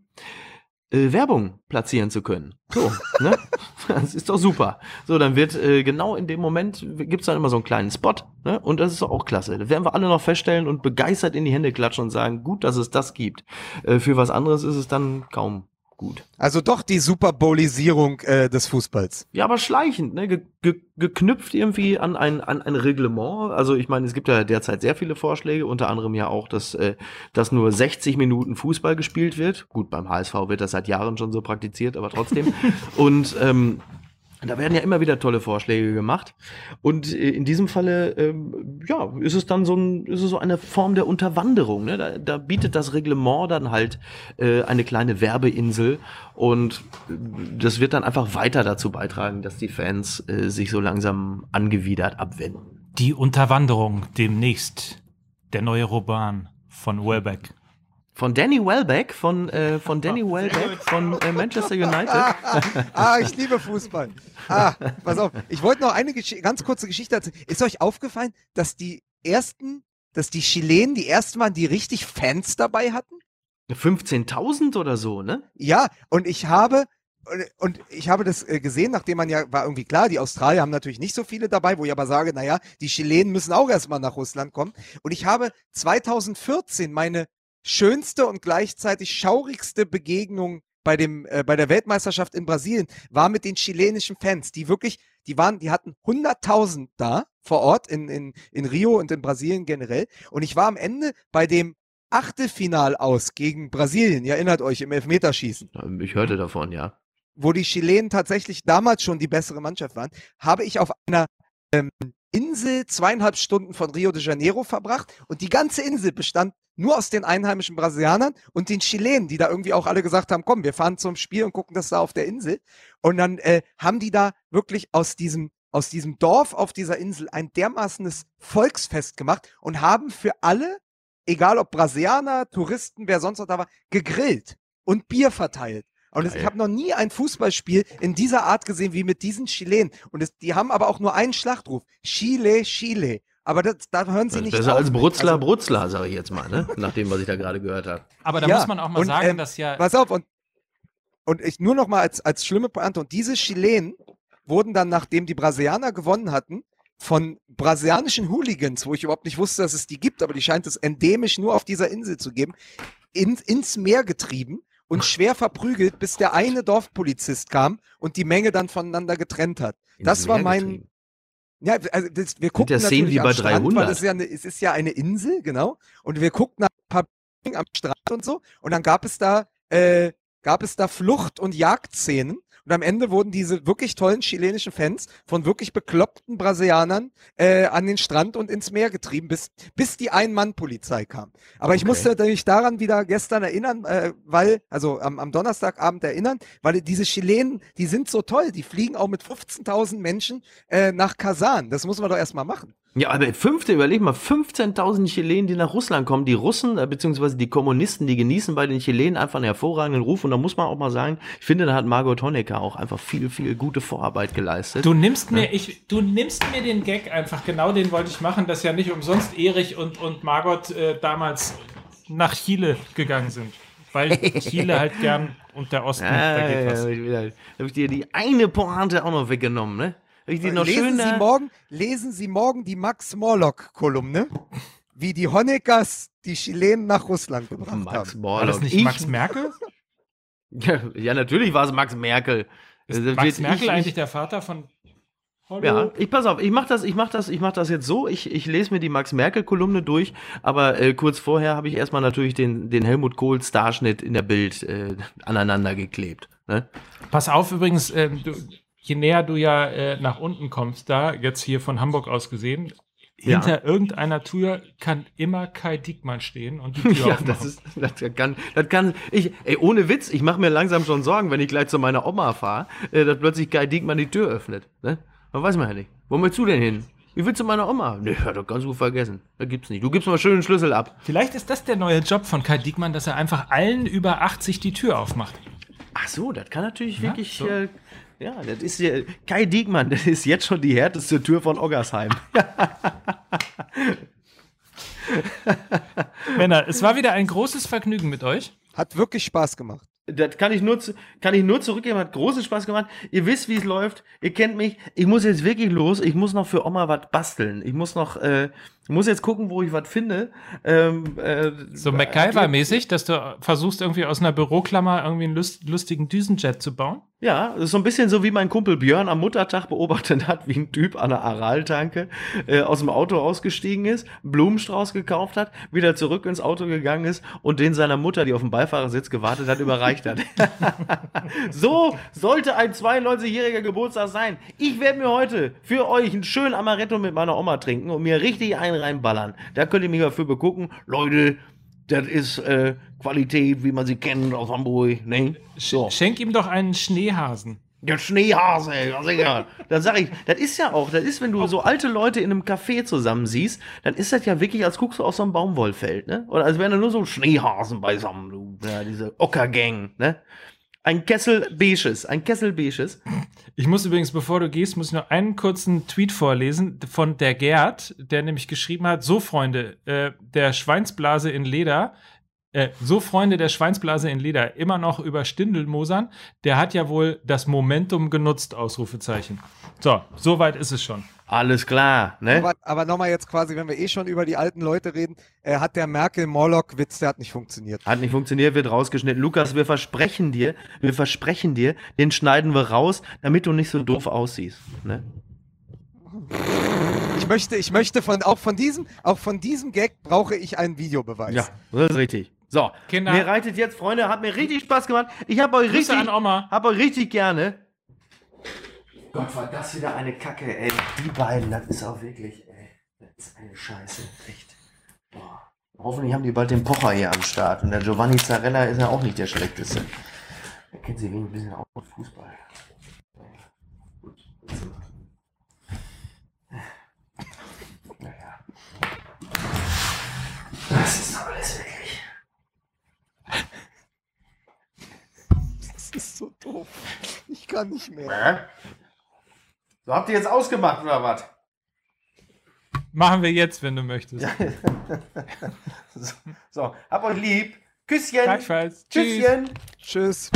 äh, Werbung platzieren zu können. So, ne? Das ist doch super. So, dann wird äh, genau in dem Moment gibt's dann immer so einen kleinen Spot, ne? Und das ist doch auch klasse. Da werden wir alle noch feststellen und begeistert in die Hände klatschen und sagen, gut, dass es das gibt. Äh, für was anderes ist es dann kaum gut. Also doch die Super Bowlisierung äh, des Fußballs. Ja, aber schleichend, ne? Ge ge geknüpft irgendwie an ein, an ein Reglement. Also ich meine, es gibt ja derzeit sehr viele Vorschläge, unter anderem ja auch, dass, äh, dass nur 60 Minuten Fußball gespielt wird. Gut, beim HSV wird das seit Jahren schon so praktiziert, aber trotzdem. Und ähm, da werden ja immer wieder tolle Vorschläge gemacht. Und äh, in diesem Falle, ähm, ja, ist es dann so, ein, ist es so eine Form der Unterwanderung. Ne? Da, da bietet das Reglement dann halt äh, eine kleine Werbeinsel. Und äh, das wird dann einfach weiter dazu beitragen, dass die Fans äh, sich so langsam angewidert abwenden. Die Unterwanderung demnächst. Der neue Roman von Welbeck. Von Danny Welbeck, von, äh, von Danny Welbeck, von äh, Manchester United. ah, ich liebe Fußball. Ah, pass auf. Ich wollte noch eine Gesch ganz kurze Geschichte erzählen. Ist euch aufgefallen, dass die ersten, dass die Chilenen die ersten waren, die richtig Fans dabei hatten? 15.000 oder so, ne? Ja, und ich habe und- und ich habe das äh, gesehen, nachdem man ja, war irgendwie klar, die Australier haben natürlich nicht so viele dabei, wo ich aber sage, naja, die Chilenen müssen auch erstmal nach Russland kommen. Und ich habe 2014 meine schönste und gleichzeitig schaurigste Begegnung bei dem, äh, bei der Weltmeisterschaft in Brasilien war mit den chilenischen Fans, die wirklich, die waren, die hatten 100.000 da vor Ort in, in, in Rio und in Brasilien generell. Und ich war am Ende bei dem Achtelfinal aus gegen Brasilien. Ihr erinnert euch im Elfmeterschießen Ich hörte davon, ja. wo die Chilenen tatsächlich damals schon die bessere Mannschaft waren, habe ich auf einer ähm, Insel zweieinhalb Stunden von Rio de Janeiro verbracht und die ganze Insel bestand nur aus den einheimischen Brasilianern und den Chilenen, die da irgendwie auch alle gesagt haben, komm, wir fahren zum Spiel und gucken das da auf der Insel. Und dann äh, haben die da wirklich aus diesem aus diesem Dorf auf dieser Insel ein dermaßenes Volksfest gemacht und haben für alle, egal ob Brasilianer, Touristen, wer sonst noch da war, gegrillt und Bier verteilt. Und es, ich habe noch nie ein Fußballspiel in dieser Art gesehen wie mit diesen Chilenen. Und es, die haben aber auch nur einen Schlachtruf. Chile, Chile. Aber das, da hören sie Das ist nicht besser als. Brutzler, Also, Brutzler, sage ich jetzt mal, ne? Nach dem, was ich da gerade gehört habe. Aber da Ja, muss man auch mal und, sagen, ähm, dass ja. Pass auf, und, und ich nur noch mal als, als schlimme Pointe. Und diese Chilenen wurden dann, nachdem die Brasilianer gewonnen hatten, von brasilianischen Hooligans, wo ich überhaupt nicht wusste, dass es die gibt, aber die scheint es endemisch nur auf dieser Insel zu geben, in, ins Meer getrieben und schwer verprügelt, bis der eine Dorfpolizist kam und die Menge dann voneinander getrennt hat. Das Ins war mein, getrieben. ja, also das, wir gucken Szenen natürlich wie am bei Strand, 300. weil es ist, ja eine, es ist ja eine Insel, genau. Und wir guckten ein paar am Strand und so. Und dann gab es da, äh, gab es da Flucht- und Jagdszenen. Und am Ende wurden diese wirklich tollen chilenischen Fans von wirklich bekloppten Brasilianern äh, an den Strand und ins Meer getrieben, bis, bis die Ein-Mann-Polizei kam. Aber ich Okay. musste mich daran wieder gestern erinnern, äh, weil, also am, am Donnerstagabend erinnern, weil diese Chilenen, die sind so toll, die fliegen auch mit 15.000 Menschen äh, nach Kasan. Das muss man doch erstmal machen. Ja, aber 15, überleg mal, 15.000 Chilenen, die nach Russland kommen. Die Russen, äh, beziehungsweise die Kommunisten, die genießen bei den Chilenen einfach einen hervorragenden Ruf. Und da muss man auch mal sagen, ich finde, da hat Margot Honecker auch einfach viel, viel gute Vorarbeit geleistet. Du nimmst mir, ich, du nimmst mir den Gag einfach, genau den wollte ich machen, dass ja nicht umsonst Erich und, und Margot äh, damals nach Chile gegangen sind. Weil Chile halt gern und der Osten, da geht ja, was. hab ich, wieder, hab ich dir die eine Pointe auch noch weggenommen, ne? Ich dir noch lesen, Sie da- morgen, lesen Sie morgen die Max Morlock-Kolumne, wie die Honeckers die Chilenen nach Russland gebracht Max haben. War das Morlock. nicht Ich- Max Merkel? Ja, ja, natürlich war es Max Merkel. Ist Also, Max Merkel ich- eigentlich der Vater von Hallo. Ja, ich pass auf, ich mach das, ich mach das, ich mach das jetzt so. Ich, ich lese mir die Max Merkel Kolumne durch, aber äh, kurz vorher habe ich erstmal natürlich den, den Helmut Kohl Starschnitt in der Bild äh, aneinander geklebt. Ne? Pass auf übrigens, ähm, du, je näher du ja äh, nach unten kommst, da, jetzt hier von Hamburg aus gesehen, Ja. hinter irgendeiner Tür kann immer Kai Diekmann stehen und die Tür Ja, aufmachen. das ist, das kann, das kann, ich, ey, ohne Witz, ich mache mir langsam schon Sorgen, wenn ich gleich zu meiner Oma fahre, äh, dass plötzlich Kai Diekmann die Tür öffnet. Ne? Man weiß man ja nicht. Wo willst du denn hin? Wie willst du meiner Oma? Nee, ja, das kannst du vergessen. Das gibt's nicht. Du gibst mal schön einen Schlüssel ab. Vielleicht ist das der neue Job von Kai Diekmann, dass er einfach allen über 80 die Tür aufmacht. Ach so, das kann natürlich Ja, wirklich, so. äh, ja, das ist ja, Kai Diekmann, das ist jetzt schon die härteste Tür von Oggersheim. Männer, es war wieder ein großes Vergnügen mit euch. Hat wirklich Spaß gemacht. Das kann ich nur, kann ich nur zurückgeben, hat großen Spaß gemacht. Ihr wisst, wie es läuft. Ihr kennt mich. Ich muss jetzt wirklich los. Ich muss noch für Oma was basteln. Ich muss noch, äh, muss jetzt gucken, wo ich was finde. Ähm, äh, So MacGyver-mäßig, dass du versuchst, irgendwie aus einer Büroklammer irgendwie einen lust lustigen Düsenjet zu bauen. Ja, das ist so ein bisschen so wie mein Kumpel Björn am Muttertag beobachtet hat, wie ein Typ an der Araltanke äh, aus dem Auto ausgestiegen ist, Blumenstrauß gekauft hat, wieder zurück ins Auto gegangen ist und den seiner Mutter, die auf dem Beifahrersitz gewartet hat, überreicht hat. so sollte ein 92-jähriger Geburtstag sein. Ich werde mir heute für euch einen schönen Amaretto mit meiner Oma trinken und mir richtig einen reinballern. Da könnt ihr mich dafür begucken. Leute, das ist äh, Qualität, wie man sie kennt aus Hamburg. Ne? So. Schenk ihm doch einen Schneehasen. Der Schneehase, ja sicher. Dann sag ich, das ist ja auch, das ist, wenn du so alte Leute in einem Café zusammen siehst, dann ist das ja wirklich, als guckst du aus so einem Baumwollfeld, ne? Oder als wären da nur so Schneehasen beisammen, du, ja, diese Ockergang, ne? Ein Kessel Beiges, ein Kessel Beiges. Ich muss übrigens, bevor du gehst, muss ich noch einen kurzen Tweet vorlesen von der Gerd, der nämlich geschrieben hat: So, Freunde, äh, der Schweinsblase in Leder, äh, so Freunde der Schweinsblase in Leder, immer noch über Stindelmosern, der hat ja wohl das Momentum genutzt, Ausrufezeichen. So, soweit ist es schon. Alles klar, ne? Aber, aber nochmal jetzt quasi, wenn wir eh schon über die alten Leute reden, äh, hat der Merkel-Morlock-Witz, der hat nicht funktioniert. Hat nicht funktioniert, wird rausgeschnitten. Lukas, wir versprechen dir, wir versprechen dir, den schneiden wir raus, damit du nicht so doof aussiehst, ne? Ich möchte, ich möchte von, auch von diesem, auch von diesem Gag brauche ich einen Videobeweis. Ja, das ist richtig. So, Kinder. mir reitet jetzt, Freunde, hat mir richtig Spaß gemacht. Ich habe euch Grüße richtig, an Oma. hab euch richtig gerne. Gott, war das wieder eine Kacke, ey. Die beiden, das ist auch wirklich, ey, das ist eine Scheiße, echt. Boah. Hoffentlich haben die bald den Pocher hier am Start. Und der Giovanni Zarella ist ja auch nicht der schlechteste. Da kennen sie wenig ein bisschen auch mit Fußball. Gut. Naja. Das ist doch alles wirklich. Das ist so doof. Ich kann nicht mehr. So habt ihr jetzt ausgemacht oder was? Machen wir jetzt, wenn du möchtest. So, so, hab euch lieb. Küsschen. Gleichfalls. Tschüss. Tschüsschen. Tschüss.